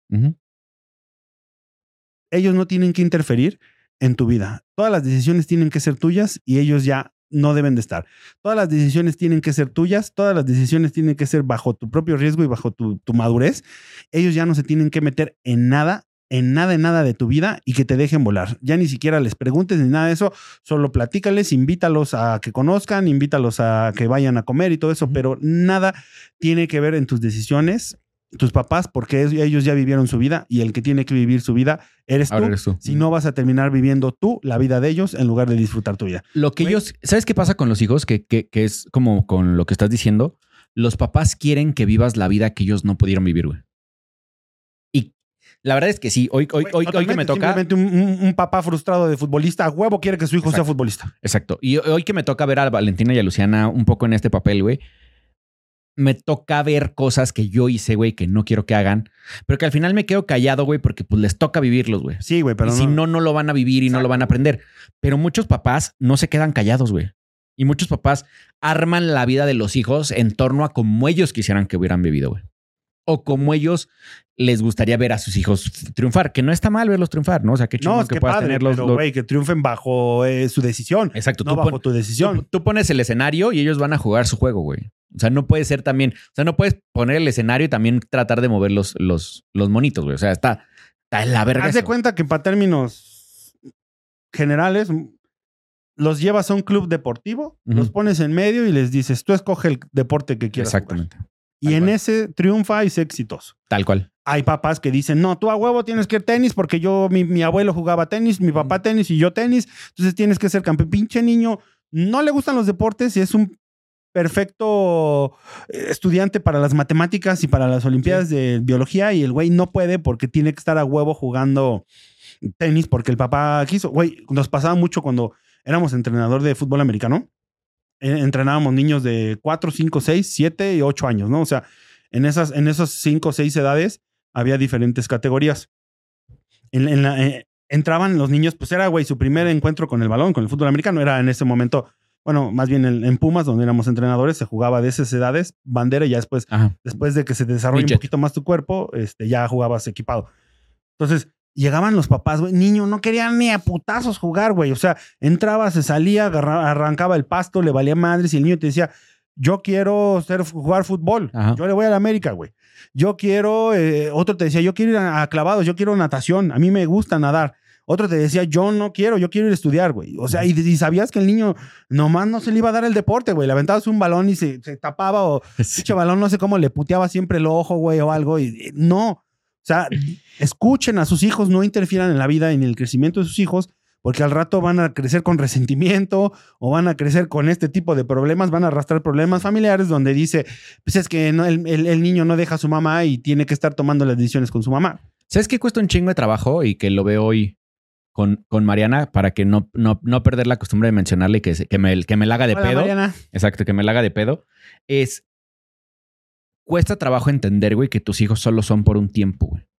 Ellos no tienen que interferir en tu vida. Todas las decisiones tienen que ser tuyas y ellos ya no deben de estar. Todas las decisiones tienen que ser tuyas, todas las decisiones tienen que ser bajo tu propio riesgo y bajo tu, tu madurez. Ellos ya no se tienen que meter en nada, en nada, en nada de tu vida y que te dejen volar. Ya ni siquiera les preguntes ni nada de eso, solo platícales, invítalos a que conozcan, invítalos a que vayan a comer y todo eso, pero nada tiene que ver en tus decisiones, tus papás, porque ellos ya vivieron su vida y el que tiene que vivir su vida eres tú. eres tú. Si no vas a terminar viviendo tú la vida de ellos en lugar de disfrutar tu vida. Lo que ellos, ¿sabes qué pasa con los hijos? Que, que, que es como con lo que estás diciendo. Los papás quieren que vivas la vida que ellos no pudieron vivir, güey. Y la verdad es que sí, hoy, hoy, hoy, hoy que me toca. Simplemente un, papá frustrado de futbolista a huevo quiere que su hijo sea futbolista. Exacto. Y hoy que me toca ver a Valentina y a Luciana un poco en este papel, güey. Me toca ver cosas que yo hice, güey, que no quiero que hagan, pero que al final me quedo callado, güey, porque pues les toca vivirlos, güey. Sí, güey, pero y si no, no lo van a vivir y no lo van a aprender. Pero muchos papás no se quedan callados, güey. Y muchos papás arman la vida de los hijos en torno a como ellos quisieran que hubieran vivido, güey. O como ellos les gustaría ver a sus hijos triunfar, que no está mal verlos triunfar, ¿no? O sea, qué chingón No, es que, que puedas padre, tener los... pero, los- güey, que triunfen bajo eh, su decisión, Exacto, no tú, bajo pon- tu decisión. tú, tú pones el escenario y ellos van a jugar su juego, güey. O sea, no puede ser también, o sea, no puedes poner el escenario y también tratar de mover los, los, los monitos, güey. O sea, está, está en la verga. Haz de cuenta que para términos generales, los llevas a un club deportivo, los pones en medio y les dices, tú escoge el deporte que quieras. jugar". Exactamente. Y Tal en cual. ese triunfa y es exitoso. Tal cual. Hay papás que dicen, no, tú a huevo tienes que ir tenis porque yo, mi, mi abuelo jugaba tenis, mi papá tenis y yo tenis, entonces tienes que ser campeón. Pinche niño, no le gustan los deportes y es un perfecto eh, estudiante para las matemáticas y para las olimpiadas de biología y el güey no puede porque tiene que estar a huevo jugando tenis porque el papá quiso. Güey, nos pasaba mucho cuando éramos entrenador de fútbol americano. eh, entrenábamos niños de 4, 5, 6, 7 y 8 años, ¿no? O sea, en esas, en esas 5 o 6 edades había diferentes categorías. En, en la, eh, entraban los niños, pues era, güey, su primer encuentro con el balón, con el fútbol americano. Era en ese momento, bueno, más bien en, en Pumas, donde éramos entrenadores, se jugaba de esas edades, bandera, y ya después Ajá. después de que se desarrolle Midget. un poquito más tu cuerpo, este, ya jugabas equipado. Entonces, llegaban los papás, güey, niño, no querían ni a putazos jugar, güey. O sea, entraba, se salía, agarra- arrancaba el pasto, le valía madres y el niño te decía, yo quiero ser, jugar fútbol. Ajá. Yo le voy a la América, güey. Yo quiero, eh, otro te decía, yo quiero ir a, a clavados, yo quiero natación, a mí me gusta nadar. Otro te decía, yo no quiero, yo quiero ir a estudiar, güey. O sea, y, y sabías que el niño nomás no se le iba a dar el deporte, güey. Le aventabas un balón y se, se tapaba o (laughs) pinche balón, no sé cómo le puteaba siempre el ojo, güey, o algo. Y, y no. O sea, escuchen a sus hijos, no interfieran en la vida y en el crecimiento de sus hijos, porque al rato van a crecer con resentimiento o van a crecer con este tipo de problemas, van a arrastrar problemas familiares donde dice, pues es que no, el, el- el niño no deja a su mamá y tiene que estar tomando las decisiones con su mamá. ¿Sabes qué cuesta un chingo de trabajo y que lo veo hoy con, con Mariana para que no, no, no perder la costumbre de mencionarle que, que, me, que me la haga de Hola, pedo? Mariana. Exacto, que me la haga de pedo. Es. Cuesta trabajo entender, güey, que tus hijos solo son por un tiempo, güey.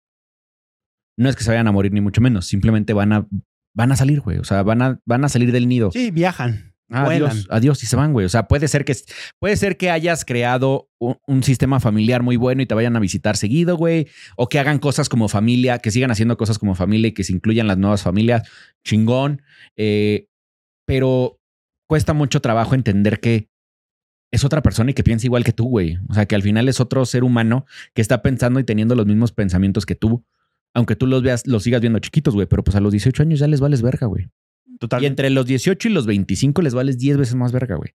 No es que se vayan a morir, ni mucho menos. Simplemente van a, van a salir, güey. O sea, van a, van a salir del nido. Sí, viajan. Ah, adiós, adiós y se van, güey. O sea, puede ser que puede ser que hayas creado un, un sistema familiar muy bueno y te vayan a visitar seguido, güey, o que hagan cosas como familia, que sigan haciendo cosas como familia y que se incluyan las nuevas familias, chingón. Eh, pero cuesta mucho trabajo entender que es otra persona y que piensa igual que tú, güey. O sea, que al final es otro ser humano que está pensando y teniendo los mismos pensamientos que tú. Aunque tú los veas, los sigas viendo chiquitos, güey, pero pues a los 18 años ya les vales verga, güey. Total. Y entre los 18 y los 25 les vales 10 veces más verga, güey.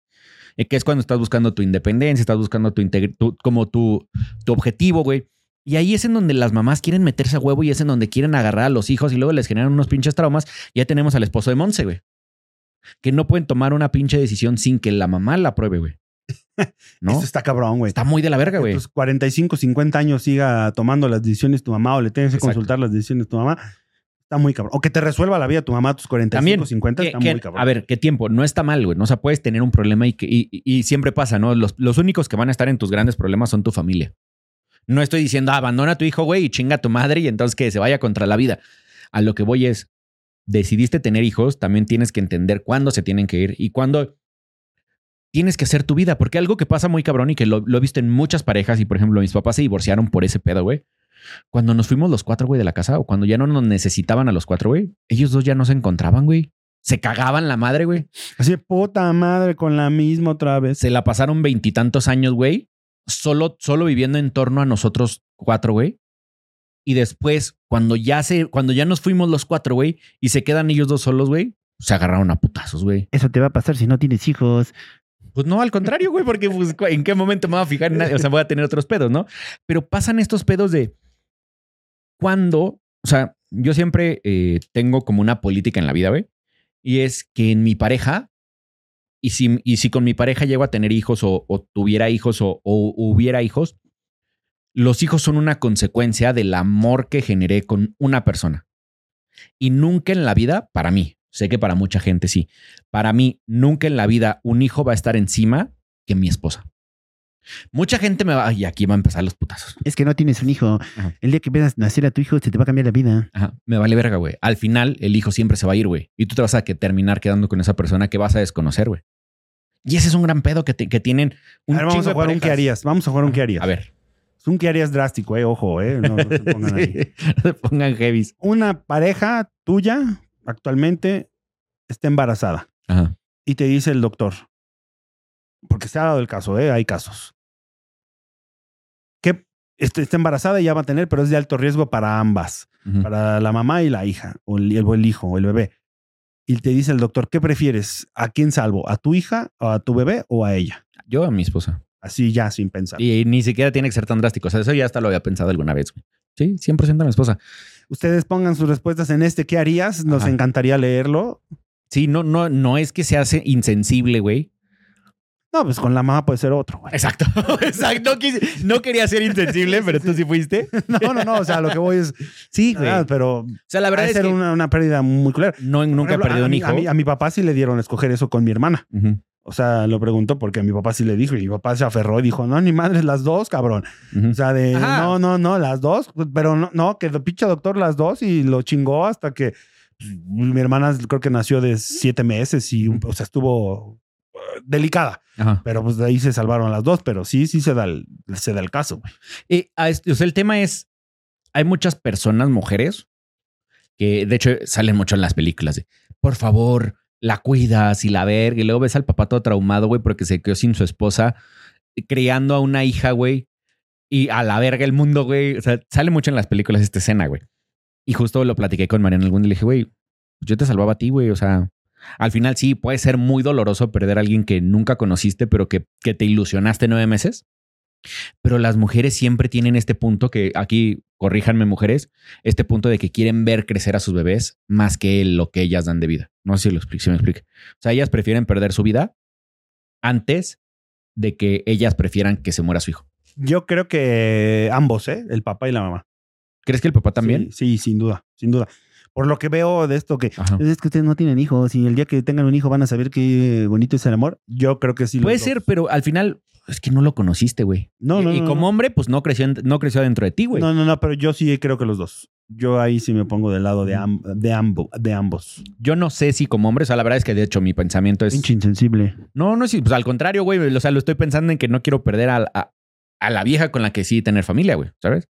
Que es cuando estás buscando tu independencia, estás buscando tu, tu- como tu, tu objetivo, güey. Y ahí es en donde las mamás quieren meterse a huevo y es en donde quieren agarrar a los hijos y luego les generan unos pinches traumas. Ya tenemos al esposo de Monse, güey. Que no pueden tomar una pinche decisión sin que la mamá la apruebe, güey. (laughs) ¿No? Esto está cabrón, güey. Está muy de la verga, güey. tus 45, 50 años siga tomando las decisiones tu mamá o le tengas que Exacto. consultar las decisiones tu mamá. Está muy cabrón. O que te resuelva la vida tu mamá a tus 45, También, 50. Que- está que- muy cabrón. a ver, ¿qué tiempo? No está mal, güey. No, o sea, puedes tener un problema y, que, y, siempre pasa, ¿no? Los, los únicos que van a estar en tus grandes problemas son tu familia. No estoy diciendo, "Ah, abandona a tu hijo, güey, y chinga a tu madre y entonces que se vaya contra la vida. A lo que voy es, decidiste tener hijos, también tienes que entender cuándo se tienen que ir y cuándo tienes que hacer tu vida. Porque algo que pasa muy cabrón y que lo, lo he visto en muchas parejas y, por ejemplo, mis papás se divorciaron por ese pedo, güey. Cuando nos fuimos los cuatro, güey, de la casa o cuando ya no nos necesitaban a los cuatro, güey, ellos dos ya no se encontraban, güey. Se cagaban la madre, güey. Así, puta madre, con la misma otra vez. Se la pasaron veintitantos años, güey, solo, solo viviendo en torno a nosotros cuatro, güey. Y después, cuando ya se, cuando ya nos fuimos los cuatro, güey, y se quedan ellos dos solos, güey, se agarraron a putazos, güey. Eso te va a pasar si no tienes hijos. Pues no, al contrario, güey, porque pues, ¿en qué momento me voy a fijar en nadie? O sea, voy a tener otros pedos, ¿no? Pero pasan estos pedos de cuando, o sea, yo siempre eh, tengo como una política en la vida, güey, y es que en mi pareja, y si, y si con mi pareja llego a tener hijos o, tuviera hijos o hubiera hijos, los hijos son una consecuencia del amor que generé con una persona. Y nunca en la vida, para mí, sé que para mucha gente sí, para mí, nunca en la vida un hijo va a estar encima que mi esposa. Mucha gente me va, y aquí va a empezar los putazos. Es que no tienes un hijo. Ajá. El día que veas nacer a tu hijo, se te va a cambiar la vida. Ajá, me vale verga, güey. Al final, el hijo siempre se va a ir, güey. Y tú te vas a que terminar quedando con esa persona que vas a desconocer, güey. Y ese es un gran pedo que, te- que tienen un A ver, vamos a jugar un qué harías. Vamos a jugar un qué harías. A ver. Es un qué harías drástico, eh. Ojo, eh. No, no se (laughs) pongan ahí. (laughs) No se pongan heavies. Una pareja tuya actualmente está embarazada Ajá. y te dice el doctor, porque se ha dado el caso, eh. Hay casos. Este- está embarazada y ya va a tener, pero es de alto riesgo para ambas. Para la mamá y la hija, o el, hijo, o el bebé. Y te dice el doctor, ¿qué prefieres? ¿A quién salvo? ¿A tu hija, o a tu bebé o a ella? Yo a mi esposa. Así ya, sin pensar. Y ni siquiera tiene que ser tan drástico. O sea, eso ya hasta lo había pensado alguna vez. Sí, 100% a mi esposa. Ustedes pongan sus respuestas en este ¿qué harías? Nos Ajá. encantaría leerlo. Sí, no, no, no es que se hace insensible, güey. No, pues con la mamá puede ser otro, güey. Exacto. (laughs) Exacto. No, quise- no quería ser insensible, (laughs) pero tú sí fuiste. (laughs) No, no, no. O sea, lo que voy es. Sí, güey. Ah, O pero sea, la verdad es ser que una, una pérdida muy culera. no, nunca he perdido a un hijo. A mi, a mi papá sí le dieron a escoger eso con mi hermana. O sea, lo preguntó porque a mi papá sí le dijo y mi papá se aferró y dijo, no, ni madres, las dos, cabrón. O sea, de Ajá. no, no, no, las dos, pero no, no, que el pinche doctor las dos y lo chingó hasta que pues, mi hermana creo que nació de siete meses y, o sea, estuvo delicada, Ajá. pero pues de ahí se salvaron las dos, pero sí, sí se da el, se da el caso. Y, este- o sea, el tema es, hay muchas personas, mujeres, que de hecho salen mucho en las películas de, por favor, la cuidas y la verga, y luego ves al papá todo traumado, güey, porque se quedó sin su esposa, criando a una hija, güey, y a la verga el mundo, güey. O sea, sale mucho en las películas esta escena, güey. Y justo lo platiqué con Mariana algún día y le dije, güey, yo te salvaba a ti, güey, o sea... Al final sí, puede ser muy doloroso perder a alguien que nunca conociste, pero que, que te ilusionaste nueve meses. Pero las mujeres siempre tienen este punto que aquí, corríjanme mujeres, este punto de que quieren ver crecer a sus bebés más que lo que ellas dan de vida. No sé si lo explico, si me explico. O sea, ellas prefieren perder su vida antes de que ellas prefieran que se muera su hijo. Yo creo que ambos, ¿eh? El papá y la mamá. ¿Crees que el papá también? Sí, sí, sin duda, sin duda. Por lo que veo de esto que Ajá. Es que ustedes no tienen hijos y el día que tengan un hijo van a saber qué bonito es el amor. yo creo que sí. Puede ser, pero al final es que no lo conociste, güey. No, no, y, y no, como no. hombre, pues no creció, no creció dentro de ti, güey. No, no, no, pero yo sí creo que los dos. Yo ahí sí me pongo del lado de, am- de, ambo- de ambos. Yo no sé si como hombre, o sea, la verdad es que de hecho mi pensamiento es... Pinche insensible. No, no, sí, pues al contrario, güey. O sea, lo estoy pensando en que no quiero perder a, a- a la vieja con la que sí tener familia, güey, ¿sabes?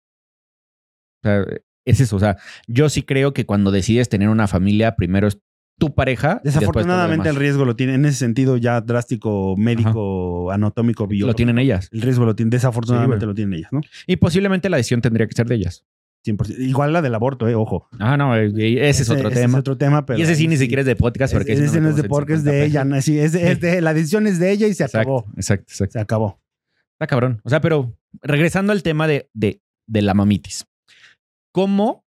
O sea, es eso. O sea, yo sí creo que cuando decides tener una familia, primero es tu pareja. Desafortunadamente el riesgo lo tiene, en ese sentido ya drástico, médico, anatómico, biológico. lo tienen ellas. El riesgo lo tiene, desafortunadamente Sí, lo tienen ellas, ¿no? Y posiblemente la decisión tendría que ser de ellas. 100%. Igual la del aborto, eh, ojo. Ah, no, ese, es otro ese tema. Es otro tema, pero y ese sí ni siquiera es de podcast porque ese, ese no es de metemos en porque es 50 de ella, no, sí, es de, es (laughs) de- la decisión es de ella y se Exacto, acabó. exacto, exacto. Se acabó. Está cabrón. O sea, pero regresando al tema de, de de la mamitis. ¿Cómo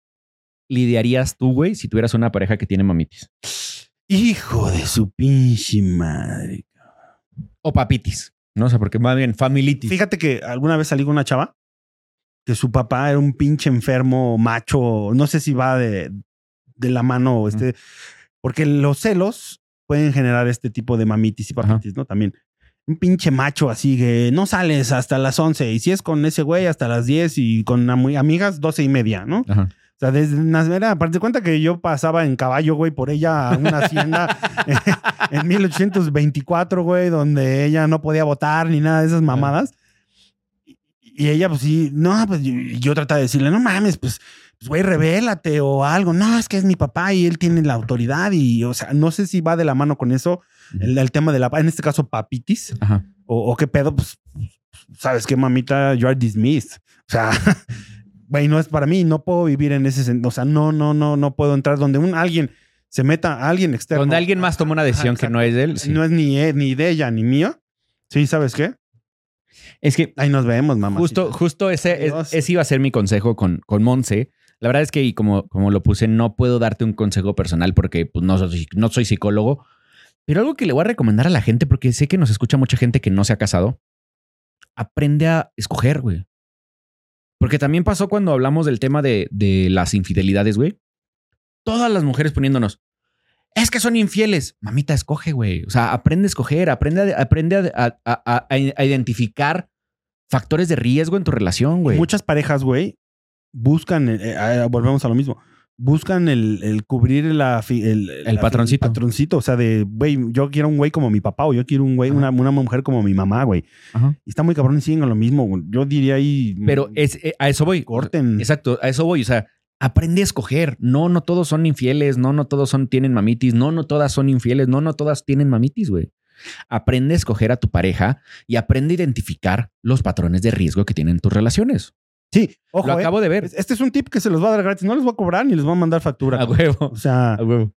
lidiarías tú, güey, si tuvieras una pareja que tiene mamitis? Hijo de su pinche madre. O papitis. No sé, porque más bien familitis. Fíjate que alguna vez salí con una chava que su papá era un pinche enfermo macho. No sé si va de, de la mano o este. Porque los celos pueden generar este tipo de mamitis y papitis, ¿no? También. Un pinche macho así que no sales hasta las 11 y si es con ese güey hasta las 10 y con ami- amigas 12 y media, ¿no? Ajá. O sea, desde Nasmera, aparte de cuenta que yo pasaba en caballo, güey, por ella a una hacienda (laughs) en 1824, güey, donde ella no podía votar ni nada de esas mamadas. Y- Y ella, pues sí, no, pues yo, yo trataba de decirle, no mames, pues, pues, güey, revélate o algo. No, es que es mi papá y él tiene la autoridad y, o sea, no sé si va de la mano con eso el, el tema de la, en este caso, papitis Ajá. o, o qué pedo, pues, sabes qué, mamita, you are dismissed. O sea, (laughs) güey, no es para mí, no puedo vivir en ese sentido. O sea, no, no, no, no puedo entrar donde un alguien se meta, alguien externo. Donde alguien más toma una decisión Ajá, que no es de él. sí. No es ni, ni de ella ni mía. Sí, ¿sabes qué? Es que Ahí nos vemos, mamá. justo, justo ese, es- ese iba a ser mi consejo con, con Monse. La verdad es que, y como, como lo puse, no puedo darte un consejo personal porque pues, no, soy, no soy psicólogo. Pero algo que le voy a recomendar a la gente, porque sé que nos escucha mucha gente que no se ha casado, aprende a escoger, güey. Porque también pasó cuando hablamos del tema de, de las infidelidades, güey. Todas las mujeres poniéndonos, es que son infieles. Mamita, escoge, güey. O sea, aprende a escoger, aprende a, aprende a, a- a- identificar factores de riesgo en tu relación, güey. Muchas parejas, güey, buscan, eh, eh, volvemos a lo mismo, buscan el, el cubrir la, el, El la- patroncito. patroncito. O sea, de, güey, yo quiero un güey como mi papá o yo quiero un güey, una, una mujer como mi mamá, güey. Y está muy cabrón y siguen con lo mismo. güey. Yo diría ahí. Pero mm, es, eh, a eso voy. corten. Exacto, a eso voy. O sea, aprende a escoger. No, no todos son infieles. No, no todos son, tienen mamitis. No, no todas son infieles. No, no todas tienen mamitis, güey. Aprende a escoger a tu pareja y aprende a identificar los patrones de riesgo que tienen tus relaciones. Sí, ojo. Lo eh. acabo de ver. Este es un tip que se los va a dar gratis. No les voy a cobrar ni les voy a mandar factura. A huevo. O sea, A huevo.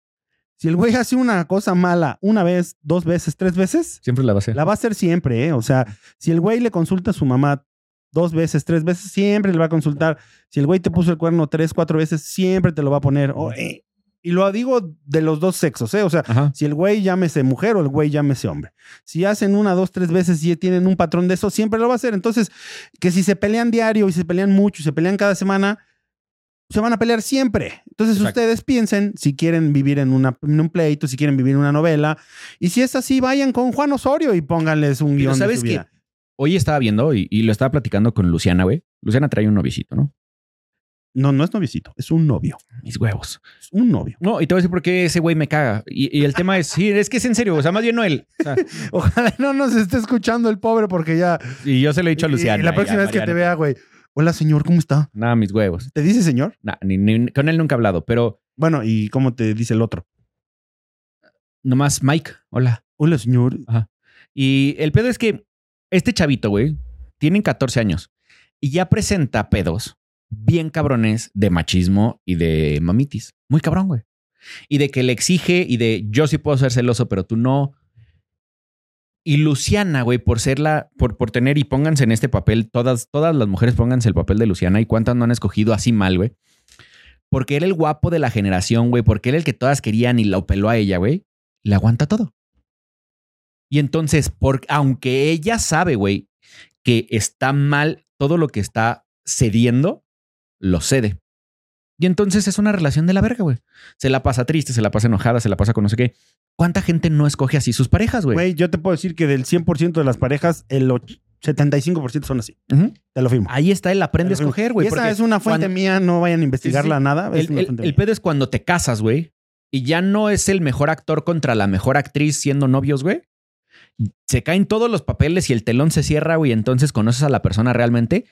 si el güey hace una cosa mala una vez, dos veces, tres veces, Siempre la va a hacer. la va a hacer siempre, ¿eh? O sea, si el güey le consulta a su mamá dos veces, tres veces, siempre le va a consultar. Si el güey te puso el cuerno tres, cuatro veces, siempre te lo va a poner. O, eh, y lo digo de los dos sexos, ¿eh? O sea, Ajá. si el güey llámese mujer o el güey llámese hombre. Si hacen una, dos, tres veces y tienen un patrón de eso, siempre lo va a hacer. Entonces, que si se pelean diario y se pelean mucho y se pelean cada semana, se van a pelear siempre. Entonces, Exacto. ustedes piensen si quieren vivir en, una, en un pleito, si quieren vivir en una novela. Y si es así, vayan con Juan Osorio y pónganles un Pero guion de ¿sabes su vida. Hoy estaba viendo y, y lo estaba platicando con Luciana, güey. Luciana trae un novicito, ¿no? No, no es noviecito, es un novio. Mis huevos. Es un novio. No, y te voy a decir por qué ese güey me caga. Y, y el tema es, sí, es que es en serio. O sea, más bien no él. O sea, (laughs) Ojalá no nos esté escuchando el pobre porque ya... y yo se lo he dicho a Luciana. y la próxima vez que te vea, güey. Hola, señor, ¿cómo está? Nada, mis huevos. ¿Te dice señor? Nah, ni- ni- con él nunca he hablado, pero Bueno, ¿y cómo te dice el otro? nomás Mike, hola. Hola, señor. Y el pedo es que este chavito, güey, tienen 14 años y ya presenta pedos bien cabrones de machismo y de mamitis. Muy cabrón, güey. Y de que le exige y de yo sí puedo ser celoso, pero tú no. Y Luciana, güey, por ser la, por, por tener y pónganse en este papel, todas, todas las mujeres pónganse el papel de Luciana y cuántas no han escogido así mal, güey. Porque era el guapo de la generación, güey, porque era el que todas querían y la peló a ella, güey. Le aguanta todo. Y entonces, por, aunque ella sabe, güey, que está mal todo lo que está cediendo, lo cede. Y entonces es una relación de la verga, güey. Se la pasa triste, se la pasa enojada, se la pasa con no sé qué. ¿Cuánta gente no escoge así sus parejas, güey? Güey, yo te puedo decir que del 100% de las parejas, el och- 75% son así. Te lo firmo. Ahí está el aprende a escoger, güey. Esa es una fuente cuando- mía, no vayan a investigarla Sí, sí. nada. es El, el- pedo es cuando te casas, güey, y ya no es el mejor actor contra la mejor actriz siendo novios, güey. Se caen todos los papeles y el telón se cierra, güey. Entonces conoces a la persona realmente.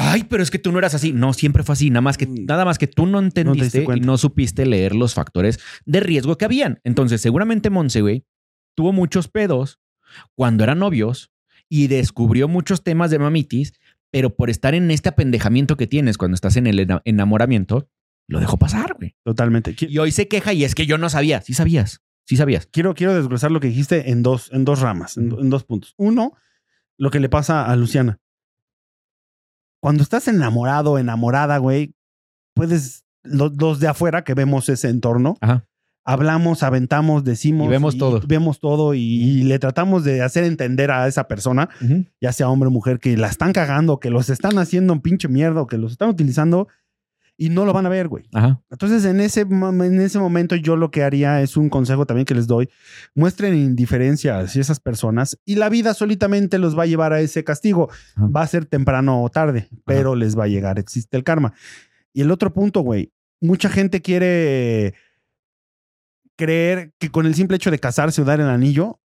Ay, pero es que tú no eras así. No, siempre fue así. Nada más que, Mm. nada más que tú no entendiste diste y no supiste leer los factores de riesgo que habían. Entonces, seguramente Monse, güey, tuvo muchos pedos cuando eran novios y descubrió muchos temas de mamitis, pero por estar en este apendejamiento que tienes cuando estás en el ena- enamoramiento, lo dejó pasar, güey. Totalmente. Y hoy se queja y es que yo no sabía. Sí sabías. Sí sabías. Quiero, quiero desglosar lo que dijiste en dos, en dos ramas, en, en dos puntos. Uno, lo que le pasa a Luciana. Cuando estás enamorado, enamorada, güey, puedes, lo- los de afuera que vemos ese entorno, Ajá. hablamos, aventamos, decimos. Y vemos todo. Vemos todo y, y le tratamos de hacer entender a esa persona, ya sea hombre o mujer, que la están cagando, que los están haciendo un pinche mierda, que los están utilizando y no lo van a ver, güey. Ajá. Entonces, en ese, en ese momento, yo lo que haría es un consejo también que les doy. Muestren indiferencia hacia esas personas y la vida solitamente los va a llevar a ese castigo. Ajá. Va a ser temprano o tarde, pero les va a llegar. Existe el karma. Y el otro punto, güey. Mucha gente quiere creer que con el simple hecho de casarse o dar el anillo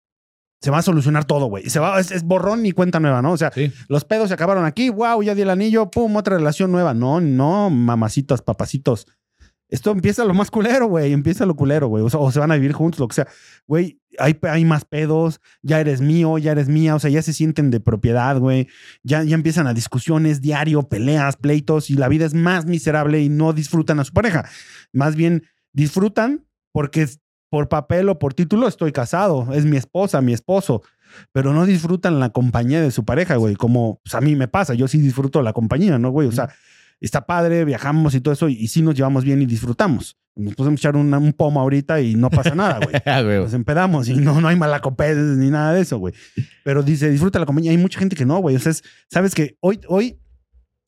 se va a solucionar todo, güey. Se va, es, es borrón y cuenta nueva, ¿no? O sea, Sí. los pedos se acabaron aquí, wow, ya di el anillo, pum, otra relación nueva. No, no, mamacitas, papacitos. Esto empieza lo más culero, güey. Empieza lo culero, güey. O, sea, o se van a vivir juntos, lo que sea. Güey, hay, hay más pedos. Ya eres mío, ya eres mía. O sea, ya se sienten de propiedad, güey. Ya, ya empiezan a discusiones diario, peleas, pleitos. Y la vida es más miserable y no disfrutan a su pareja. Más bien disfrutan porque por papel o por título estoy casado. Es mi esposa, mi esposo pero no disfrutan la compañía de su pareja, güey. Como pues, a mí me pasa, yo sí disfruto la compañía, ¿no, güey? O sea, está padre, viajamos y todo eso, y, y sí nos llevamos bien y disfrutamos. Nos podemos echar una- un pomo ahorita y no pasa nada, güey. (laughs) Ah. Nos empedamos y no, no hay malacopedes ni nada de eso, güey. Pero dice, disfruta la compañía. Hay mucha gente que no, güey. O sea, es- sabes que hoy, hoy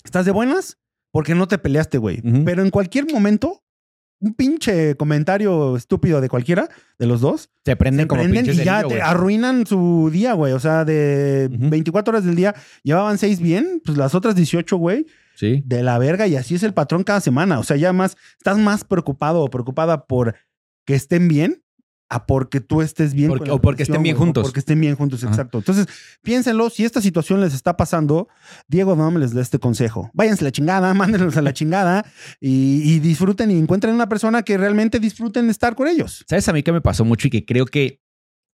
estás de buenas porque no te peleaste, güey. Ujú. Pero en cualquier momento, un pinche comentario estúpido de cualquiera de los dos Se prenden se como prenden pinches y ya te arruinan su día, güey. O sea, de Ujú. 24 horas del día llevaban 6 bien, pues las otras 18, güey, Sí. de la verga. Y así es el patrón cada semana. O sea, ya más, estás más preocupado o preocupada por que estén bien a porque tú estés bien. Porque- o porque estén bien juntos. Porque estén bien juntos, Ajá. exacto. Entonces, piénsenlo. Si esta situación les está pasando, Diego no les da este consejo. Váyanse a la chingada, (laughs) mándenlos a la chingada y, y disfruten y encuentren una persona que realmente disfruten estar con ellos. ¿Sabes a mí que me pasó mucho y que creo que,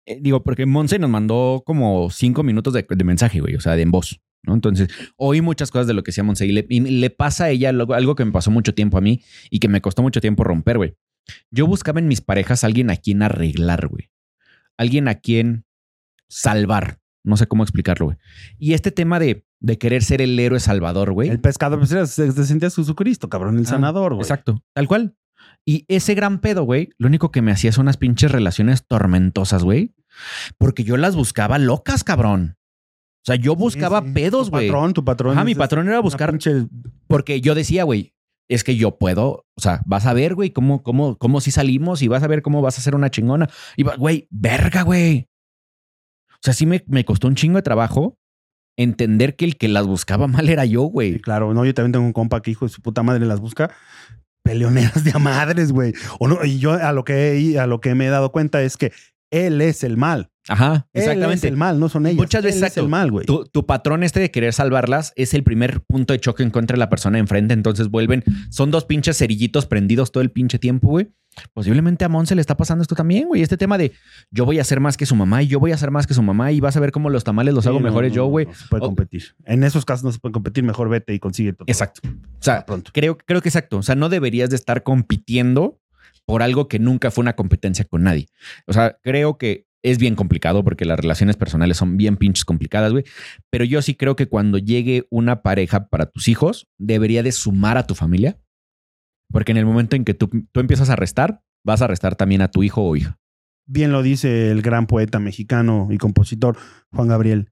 eh, digo, porque Monse nos mandó como cinco minutos de, de mensaje, güey, o sea, de en voz, ¿no? Entonces, oí muchas cosas de lo que decía Monse y le, y le pasa a ella algo, algo que me pasó mucho tiempo a mí y que me costó mucho tiempo romper, güey. Yo buscaba en mis parejas alguien a quien arreglar, güey. Alguien a quien salvar. No sé cómo explicarlo, güey. Y este tema de, de querer ser el héroe salvador, güey. El pescador, pues era- se, se sentía Jesucristo, cabrón, el Ah, sanador, güey. Exacto, tal cual. Y ese gran pedo, güey, lo único que me hacía son unas pinches relaciones tormentosas, güey. Porque yo las buscaba locas, cabrón. O sea, yo buscaba Sí, sí. pedos, Tu güey. patrón, tu patrón. Ajá, mi patrón era buscar, pinche- porque yo decía, güey, es que yo puedo, o sea, vas a ver, güey, cómo, cómo, cómo si salimos y vas a ver cómo vas a hacer una chingona. Y, güey, verga, güey. O sea, sí me, me costó un chingo de trabajo entender que el que las buscaba (laughs) mal era yo, güey. claro, no, yo también tengo un compa que hijo de su puta madre las busca. Peleoneras de a madres, güey. O no, y yo a lo que a lo que me he dado cuenta es que él es el mal. Ajá, Él es exactamente. el mal, no son ellas. Muchas veces, Él es el mal, güey. Tu, tu patrón este de querer salvarlas es el primer punto de choque en contra de la persona enfrente. Entonces vuelven, son dos pinches cerillitos prendidos todo el pinche tiempo, güey. Posiblemente a Monse le está pasando esto también, güey. Este tema de yo voy a ser más que su mamá y yo voy a ser más que su mamá y vas a ver cómo los tamales los Sí, hago no, mejores no, yo, güey. No, se puede O- competir. En esos casos no se puede competir. Mejor vete y consigue todo. Exacto. O sea, pronto. creo, creo que exacto. O sea, no deberías de estar compitiendo por algo que nunca fue una competencia con nadie. O sea, creo que es bien complicado porque las relaciones personales son bien pinches complicadas, güey. Pero yo sí creo que cuando llegue una pareja para tus hijos, debería de sumar a tu familia. Porque en el momento en que tú, tú empiezas a restar, vas a restar también a tu hijo o hija. Bien lo dice el gran poeta mexicano y compositor Juan Gabriel.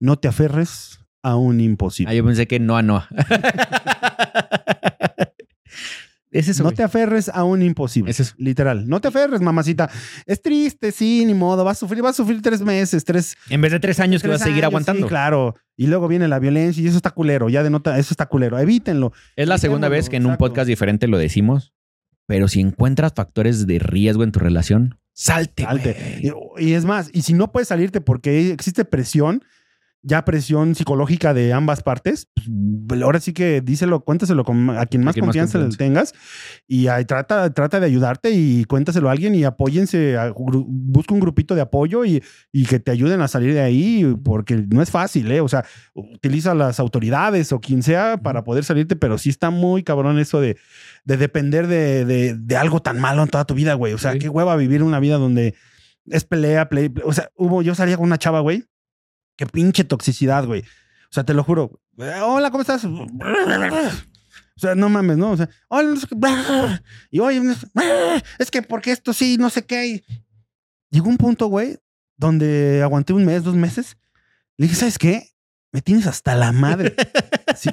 No te aferres a un imposible. Ah, yo pensé que no a no. (laughs) (laughs) es eso. no güey. te aferres a un imposible. Es eso. Literal. No te aferres, mamacita. Es triste, sí, ni modo. Vas a sufrir, vas a sufrir tres meses, tres. En vez de tres años que vas a seguir años, aguantando. Sí, claro. Y luego viene la violencia y eso está culero. Ya denota, eso está culero. Evítenlo. Es la segunda Evitémoslo, vez que en un podcast diferente lo decimos. Pero si encuentras factores de riesgo en tu relación, salte. Salte. Y, y es más, y si no puedes salirte porque existe presión, ya presión psicológica de ambas partes, pues, ahora sí que díselo, cuéntaselo con, a quien más quien más confianza le tengas y ahí trata, trata de ayudarte y cuéntaselo a alguien y apóyense, a- busca un grupito de apoyo y, y que te ayuden a salir de ahí porque no es fácil, ¿eh? O sea, utiliza las autoridades o quien sea para poder salirte, pero sí está muy cabrón eso de, de depender de, de- de algo tan malo en toda tu vida, güey. O sea, Sí. qué hueva vivir una vida donde es pelea, play, play. O sea, hubo, yo salía con una chava, güey. Qué pinche toxicidad, güey. O sea, te lo juro. Hola, ¿cómo estás? O sea, no mames, ¿no? O sea, hola, no sé qué. Y oye, es que porque esto sí, no sé qué. Llegó un punto, güey, donde aguanté un mes, dos meses. Le dije, ¿sabes qué? Me tienes hasta la madre. (laughs) Sí.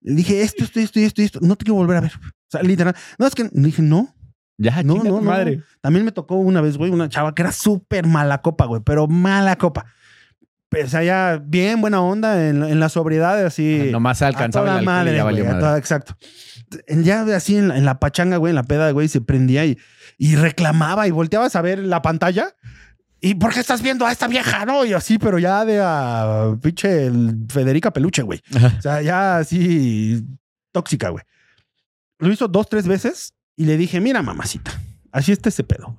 Le dije, esto, esto, esto, esto, esto. No te quiero volver a ver. O sea, literal. No, es que le dije, no. Ya, No, no, no. madre. También me tocó una vez, güey, una chava que era súper mala copa, güey, pero mala copa. O sea, ya bien buena onda en, en la sobriedad, así. Nomás a alcanzaba toda el alcohol y madre, ya valió güey, madre. toda- exacto. Ya así en la, en la pachanga, güey, en la peda, güey, se prendía y, y reclamaba y volteabas a ver la pantalla. ¿Y por qué estás viendo a esta vieja? No, y así, pero ya de a pinche Federica Peluche, güey. O sea, ya así tóxica, güey. Lo hizo dos, tres veces y le dije, mira, mamacita, así está ese pedo.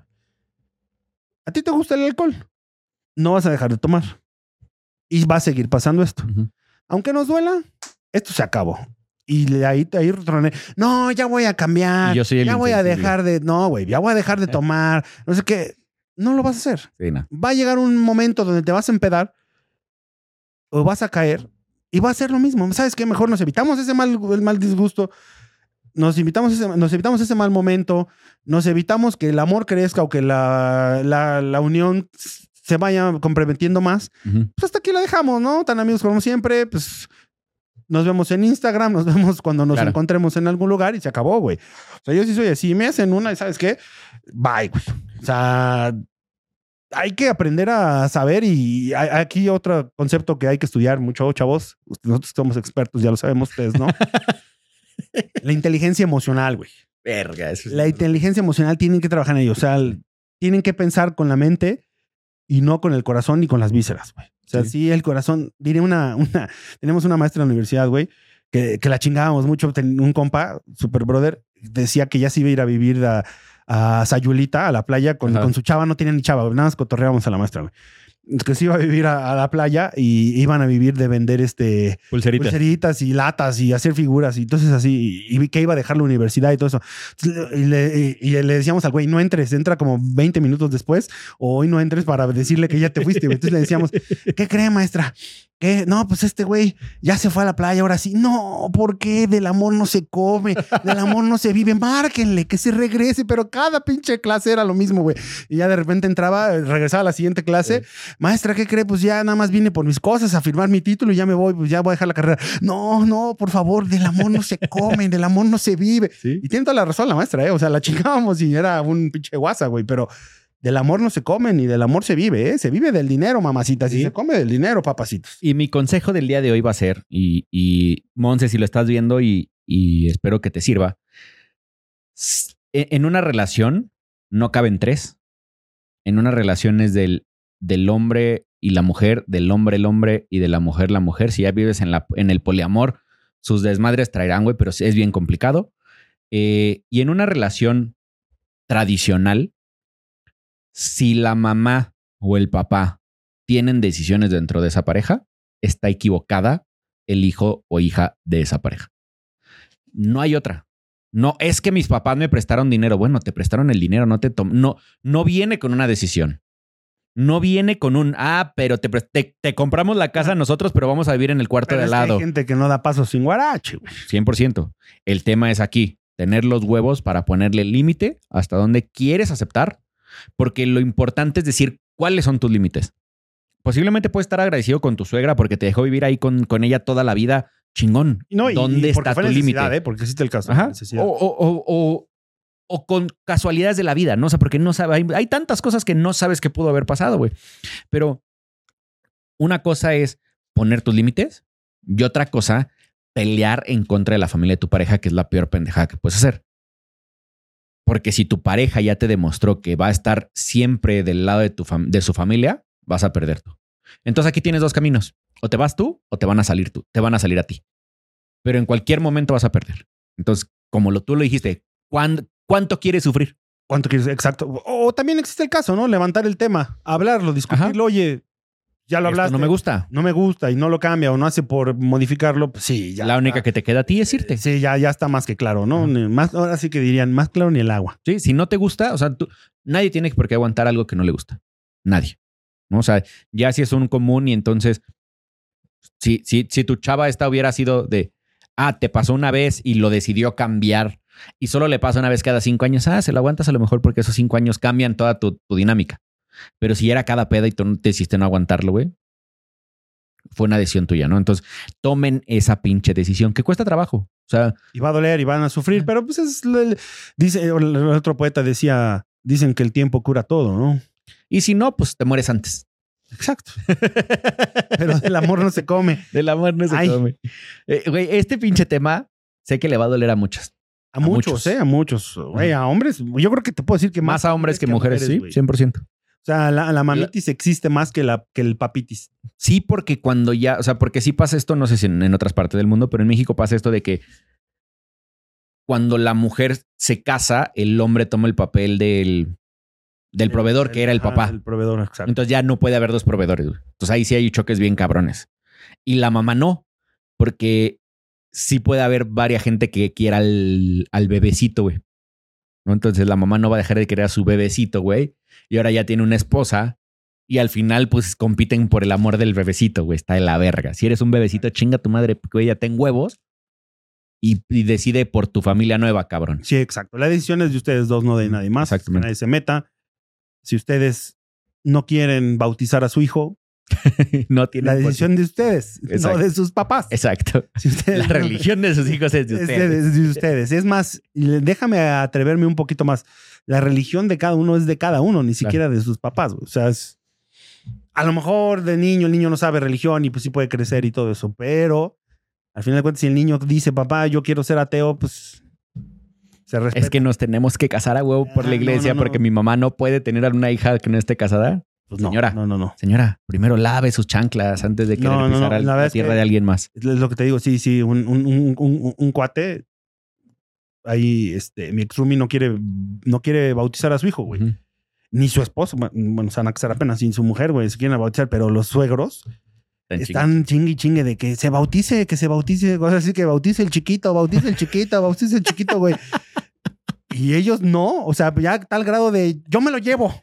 ¿A ti te gusta el alcohol? No vas a dejar de tomar. Y va a seguir pasando esto. Aunque nos duela, esto se acabó. Y de ahí, ahí troné. No, ya voy a cambiar. Yo soy el ya voy a dejar de. No, güey, ya voy a dejar de tomar. No sé qué. No lo vas a hacer Sí, no. va a llegar un momento donde te vas a empedar o vas a caer y va a ser lo mismo. ¿Sabes qué? Mejor nos evitamos ese mal, el mal disgusto, nos evitamos, ese, nos evitamos ese mal momento, nos evitamos que el amor crezca o que la, la, la unión se vaya comprometiendo más. Ujú. Pues hasta aquí la dejamos, ¿no? Tan amigos como siempre, pues nos vemos en Instagram, nos (laughs) vemos cuando nos Claro. encontremos en algún lugar y se acabó, güey. O sea, yo sí soy así, me hacen una y ¿sabes qué? Bye, güey. O sea, hay que aprender a saber y hay- aquí otro concepto que hay que estudiar mucho, chavos. Nosotros somos expertos, ya lo sabemos ustedes, ¿no? (laughs) la inteligencia emocional, güey. Verga, eso es- La inteligencia emocional tienen que trabajar en ello. O sea, tienen que pensar con la mente y no con el corazón ni con las vísceras, güey. O sea, Sí. sí, el corazón. Diré una, una. Tenemos una maestra en la universidad, güey, que, que la chingábamos mucho. Un compa, super brother, decía que ya se iba a ir a vivir a, a Sayulita, a la playa, con, con su chava. No tenía ni chava, nada más cotorreábamos a la maestra, güey. Que se iba a vivir a, a la playa y iban a vivir de vender este Pulseritas. pulseritas y latas y hacer figuras y entonces así y, y que iba a dejar la universidad y todo eso y le, y- y le decíamos al güey no entres entra como 20 minutos después o hoy no entres para decirle que ya te fuiste entonces le decíamos ¿qué cree maestra? ¿Qué? No, pues este güey ya se fue a la playa, ahora sí. No, ¿por qué? Del amor no se come, del amor no se vive. Márquenle que se regrese, pero cada pinche clase era lo mismo, güey. Y ya de repente entraba, regresaba a la siguiente clase. Maestra, ¿qué cree? Pues ya nada más vine por mis cosas a firmar mi título y ya me voy, pues ya voy a dejar la carrera. No, no, por favor, del amor no se come, del amor no se vive. Sí. Y tiene toda la razón la maestra, ¿eh? O sea, la chingábamos y era un pinche guasa, güey, pero del amor no se come ni del amor se vive, ¿eh? Se vive del dinero, mamacita. Si Sí. se come del dinero, papacitos. Y mi consejo del día de hoy va a ser, y, y Monse, si lo estás viendo y, y espero que te sirva, e- en una relación no caben tres. En una relación es del, del hombre y la mujer, del hombre el hombre y de la mujer la mujer. Si ya vives en, la, en el poliamor, sus desmadres traerán, güey, pero es bien complicado. Eh, y en una relación tradicional, si la mamá o el papá tienen decisiones dentro de esa pareja, está equivocada el hijo o hija de esa pareja. No hay otra. No es que mis papás me prestaron dinero. Bueno, te prestaron el dinero, no te no no viene con una decisión. No viene con un ah, pero te, te, te compramos la casa nosotros, pero vamos a vivir en el cuarto Pero de al lado. hay gente que no da paso sin guarache, güey. 100%. El tema es aquí, tener los huevos para ponerle límite hasta donde quieres aceptar, porque lo importante es decir cuáles son tus límites. Posiblemente puedes estar agradecido con tu suegra porque te dejó vivir ahí con, con ella toda la vida. Chingón. No, y- ¿Dónde y está tu límite? ¿eh? Porque existe el caso. Ajá. O, o- o- o- o con casualidades de la vida, ¿no? O sea, porque no sabe, hay, hay tantas cosas que no sabes que pudo haber pasado, güey. Pero una cosa es poner tus límites y otra cosa, pelear en contra de la familia de tu pareja, que es la peor pendejada que puedes hacer. Porque si tu pareja ya te demostró que va a estar siempre del lado de, tu de su familia, vas a perder tú. Entonces aquí tienes dos caminos. O te vas tú o te van a salir tú. Te van a salir a ti. Pero en cualquier momento vas a perder. Entonces, como lo, tú lo dijiste, ¿cuán- ¿cuánto quieres sufrir? ¿Cuánto quieres? Exacto. O, o también existe el caso, ¿no? Levantar el tema, hablarlo, discutirlo. Oye, ya lo Esto hablaste. no me gusta. No me gusta y no lo cambia o no hace por modificarlo. Pues sí, ya. la única que te queda a ti es irte. Sí, ya, ya está más que claro, ¿no? Más, ahora sí que dirían, más claro ni el agua. Sí, si no te gusta, o sea, tú- nadie tiene por qué aguantar algo que no le gusta. Nadie. ¿no? O sea, ya si es un común y entonces Si, si, si tu chava esta hubiera sido de, ah, te pasó una vez y lo decidió cambiar y solo le pasa una vez cada cinco años, ah, se lo aguantas a lo mejor porque esos cinco años cambian toda tu, tu dinámica. Pero si era cada peda y tú no te hiciste no aguantarlo, güey, fue una decisión tuya, ¿no? Entonces, tomen esa pinche decisión que cuesta trabajo. O sea, Y va a doler y van a sufrir, pero pues es. el- dice, el otro poeta decía: dicen que el tiempo cura todo, ¿no? y si no, pues te mueres antes. Exacto. (laughs) Pero el amor no se come. Del amor no se Ay. come. Eh, güey, este pinche tema sé que le va a doler a muchas. A, A muchos, muchos. ¿eh? A muchos. Güey, a hombres. Yo creo que te puedo decir que Más a hombres que mujeres, sí, güey. 100%. O sea, la, la mamitis existe más que, la, que el papitis. Sí, porque cuando ya, o sea, porque sí pasa esto, no sé si en, en otras partes del mundo, pero en México pasa esto de que cuando la mujer se casa, el hombre toma el papel del, del proveedor, que era el papá. El proveedor, exacto. Entonces ya no puede haber dos proveedores. Entonces ahí sí hay choques bien cabrones. Y la mamá no, porque sí puede haber varias gente que quiera al, al bebecito, güey. ¿No? Entonces la mamá no va a dejar de querer a su bebecito, güey. Y ahora ya tiene una esposa. Y al final, pues compiten por el amor del bebecito, güey. Está de la verga. Si eres un bebecito, chinga tu madre, porque ella ten huevos. Y, y decide por tu familia nueva, cabrón. Sí, exacto. La decisión es de ustedes dos, no de nadie más. Exactamente. Que nadie se meta. Si ustedes no quieren bautizar a su hijo, (laughs) no tiene la decisión de ustedes, Exacto. no de sus papás. Exacto. Si ustedes La no- religión de sus hijos es de Es de, ustedes. es de ustedes. Es más, déjame atreverme un poquito más. La religión de cada uno es de cada uno, ni siquiera de sus papás. O sea, es- a lo mejor de niño el niño no sabe religión y pues sí puede crecer y todo eso, pero al final de cuentas, si el niño dice, papá, yo quiero ser ateo, pues se respeta. Es que nos tenemos que casar a huevo por Ah, la no, iglesia no, no. porque mi mamá no puede tener a una hija que no esté casada. Pues no, señora. No, no, no. Señora, primero lave sus chanclas antes de querer No, no, no, la tierra que- de alguien más. Es lo que te digo, sí, sí, un, un, un, un- un cuate. Ahí, este, mi ex roomie no quiere, no quiere bautizar a su hijo, güey. Ni su esposo, bueno, se van a casar apenas sin su mujer, güey, se quieren bautizar, pero los suegros Tan están chingue y chingue de que se bautice, que se bautice, cosas así, que bautice el chiquito, bautice el chiquito, bautice el chiquito, güey. Y ellos no, o sea, ya a tal grado de yo me lo llevo.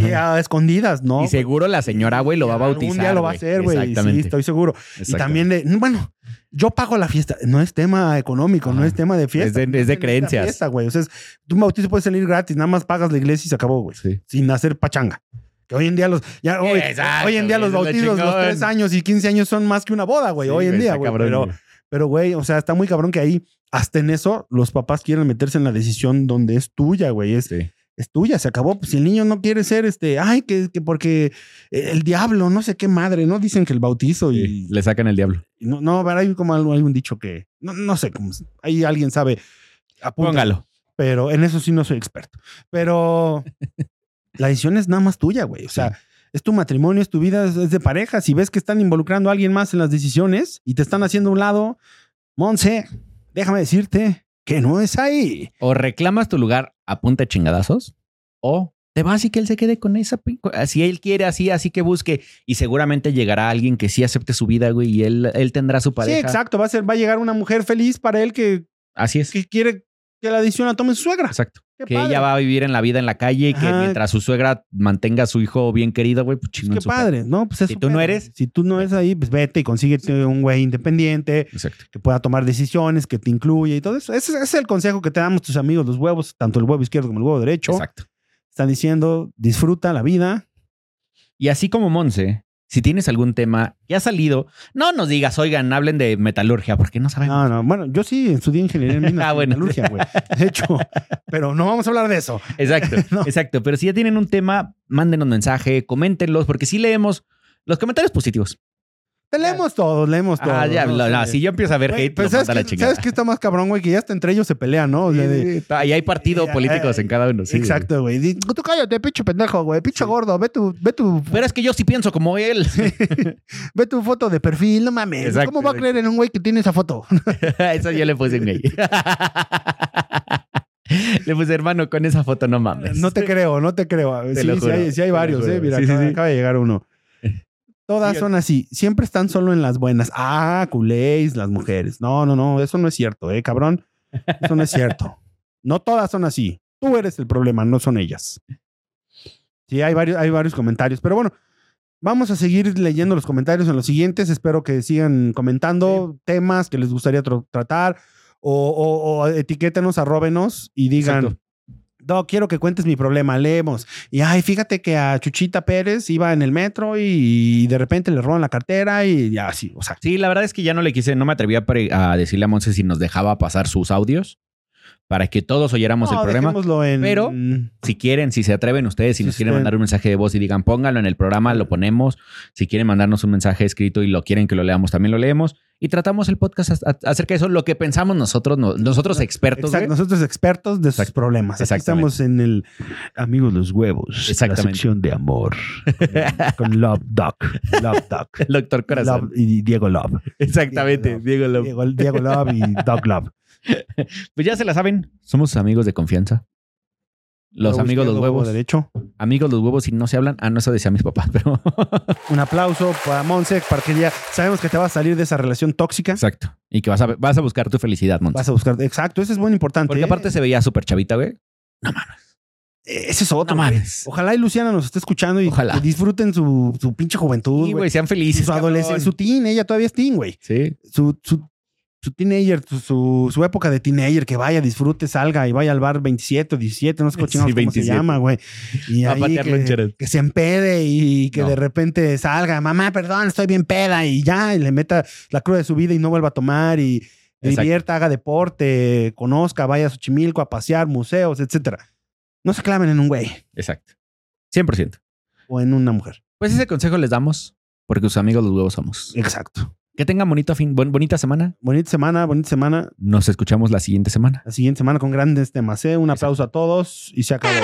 Y a escondidas, ¿no? Y seguro la señora, güey, lo va a bautizar. día lo va a hacer, güey. Sí, estoy seguro. Y también de, bueno, yo pago la fiesta. No es tema económico, no es tema de fiesta. Es de- es de creencias. Fiesta, güey. O sea, tu bautizo puede salir gratis, nada más pagas la iglesia y se acabó, güey. Sí. Sin hacer pachanga. Que hoy en día los, ya, hoy, Exacto, hoy en día los bautizos, los tres años y 15 años son más que una boda, güey. Sí, hoy en día, güey. Pero, pero, güey, o sea, está muy cabrón que ahí, hasta en eso, los papás quieren meterse en la decisión donde es tuya, güey. Es, Sí. Es tuya, se acabó. Pues si el niño no quiere ser este, ay, que, que porque el diablo, no sé qué madre, ¿no? Dicen que el bautizo y. Sí, Le sacan el diablo. No, no, pero hay como algo, hay un dicho que. No, no sé cómo. se- Ahí alguien sabe. apunta, Póngalo. Pero en eso sí no soy experto. Pero (laughs) la decisión es nada más tuya, güey. O sea, Sí. es tu matrimonio, es tu vida, es, es de pareja. Si ves que están involucrando a alguien más en las decisiones y te están haciendo a un lado, Monse, déjame decirte que no es ahí. O reclamas tu lugar a punta de chingadazos, o te vas y que él se quede con esa. Si él quiere así, así que busque. Y seguramente llegará alguien que sí acepte su vida, güey, y él, él tendrá su pareja. Sí, exacto. Va a, ser, va a llegar una mujer feliz para él que, Así es. que quiere que la decisión la tome su suegra. Exacto. Qué que padre. ella va a vivir en la vida en la calle y que Ajá. mientras su suegra mantenga a su hijo bien querido, güey, pues Pues chingón qué padre, ¿no? Pues es Si tú no eres- Si tú no eres ahí, pues vete y consíguete un güey independiente. Exacto. que pueda tomar decisiones, que te incluya y todo eso. Ese, ese es el consejo que te damos tus amigos, los huevos, tanto el huevo izquierdo como el huevo derecho. Exacto. Están diciendo, disfruta la vida. Y así como Monse, si tienes algún tema que ha salido, no nos digas, oigan, hablen de metalurgia, porque no sabemos. No, no, bueno, yo sí estudié ingeniería en (laughs) minas Ah, bueno. metalurgia, güey. De hecho, pero no vamos a hablar de eso. Exacto, (laughs) No. exacto. Pero si ya tienen un tema, mándenos mensaje, coméntenlos, porque sí leemos los comentarios positivos. Te leemos todos, leemos todos. Ah, ya, ¿no? lo- no, Sí. si yo empiezo a ver Güey, hate, pero nos ¿sabes, manda la chingada. ¿sabes qué está más cabrón, güey? Que ya hasta entre ellos se pelean, ¿no? O sea, de- Sí, Ahí hay partidos Eh, políticos eh, en cada uno. sí, Exacto, güey. Di- Tú cállate, pinche pendejo, güey. Pinche gordo. Ve tu, ve tu, güey. Pero es que yo sí pienso como él. (laughs) ve tu foto de perfil. No mames. Exacto, ¿Cómo va a exacto. creer en un güey que tiene esa foto? (laughs) Eso yo le puse un gay. (laughs) le puse hermano con esa foto, no mames. No te creo, no te creo. Te sí, lo sí juro, hay, sí hay te lo varios, juro. eh. Mira, Sí, sí, acaba, sí. acaba de llegar uno. Todas son así. Siempre están solo en las buenas. Ah, culéis las mujeres. No, no, no. Eso no es cierto, eh, cabrón. Eso no es cierto. (laughs) No todas son así. Tú eres el problema, no son ellas. Sí, hay varios, hay varios comentarios. Pero bueno, Vamos a seguir leyendo los comentarios en los siguientes. Espero que sigan comentando temas que les gustaría tratar o, o, o etiquétenos, arróbenos y digan, Exacto. No, quiero que cuentes mi problema, leemos. Y ay, fíjate que a Chuchita Pérez iba en el metro y, de repente le roban la cartera y ya así, o sea, Sí, la verdad es que ya no le quise, no me atreví a, a decirle a Monse si nos dejaba pasar sus audios para que todos oyéramos el programa. en... pero- Si quieren, si se atreven ustedes, si nos quieren mandar un mensaje de voz y digan, pónganlo en el programa, lo ponemos. Si quieren mandarnos un mensaje escrito y lo quieren que lo leamos, también lo leemos. Y tratamos el podcast acerca de eso, lo que pensamos nosotros, no- nosotros expertos. Exacto, nosotros expertos de sus problemas. Aquí estamos en el Amigos los Huevos. Exactamente. La sección de amor. con, (laughs) con Love Doc. Love Doc. El (laughs) doctor Corazón. Love y Diego Love. Exactamente, Diego Diego Love. Diego, Diego Love y Doc Love. (laughs) Pues ya se la saben, somos amigos de confianza. Los amigos los izquierdo, huevo huevos. derecho. Amigos los huevos si no se hablan. Ah, no, eso decía mis papás, (laughs) pero. Un aplauso para Monse, para que ya sabemos que te vas a salir de esa relación tóxica. Exacto. Y que vas a, vas a buscar tu felicidad, Montes. Vas a buscar. Exacto, eso es muy importante. Porque ¿eh? aparte se veía súper chavita, güey. Eh, Ese es otro. No mames. Ojalá y Luciana nos esté escuchando y Ojalá. disfruten su, su pinche juventud. Sí, güey. sean felices. su adolescencia, su teen, ella todavía es teen, güey. Sí. su, su, su teenager, su, su, época de teenager, que vaya, disfrute, salga y vaya al bar 27 o 17, no sé Sí, cómo se 27. llama, güey. Y A ahí que, que se empede y que No. de repente salga, mamá, perdón, estoy bien peda y ya, y le meta la cruda de su vida y no vuelva a tomar y Exacto. divierta, haga deporte, conozca, vaya a Xochimilco a pasear, museos, etcétera. No se claven en un güey Exacto. 100%. o en una mujer. Pues ese consejo les damos porque sus amigos los huevos somos. Exacto. Que tengan bonito fin, bonita semana. Bonita semana, bonita semana. Nos escuchamos la siguiente semana. La siguiente semana con grandes temas. ¿eh? Un aplauso a todos y se acabó.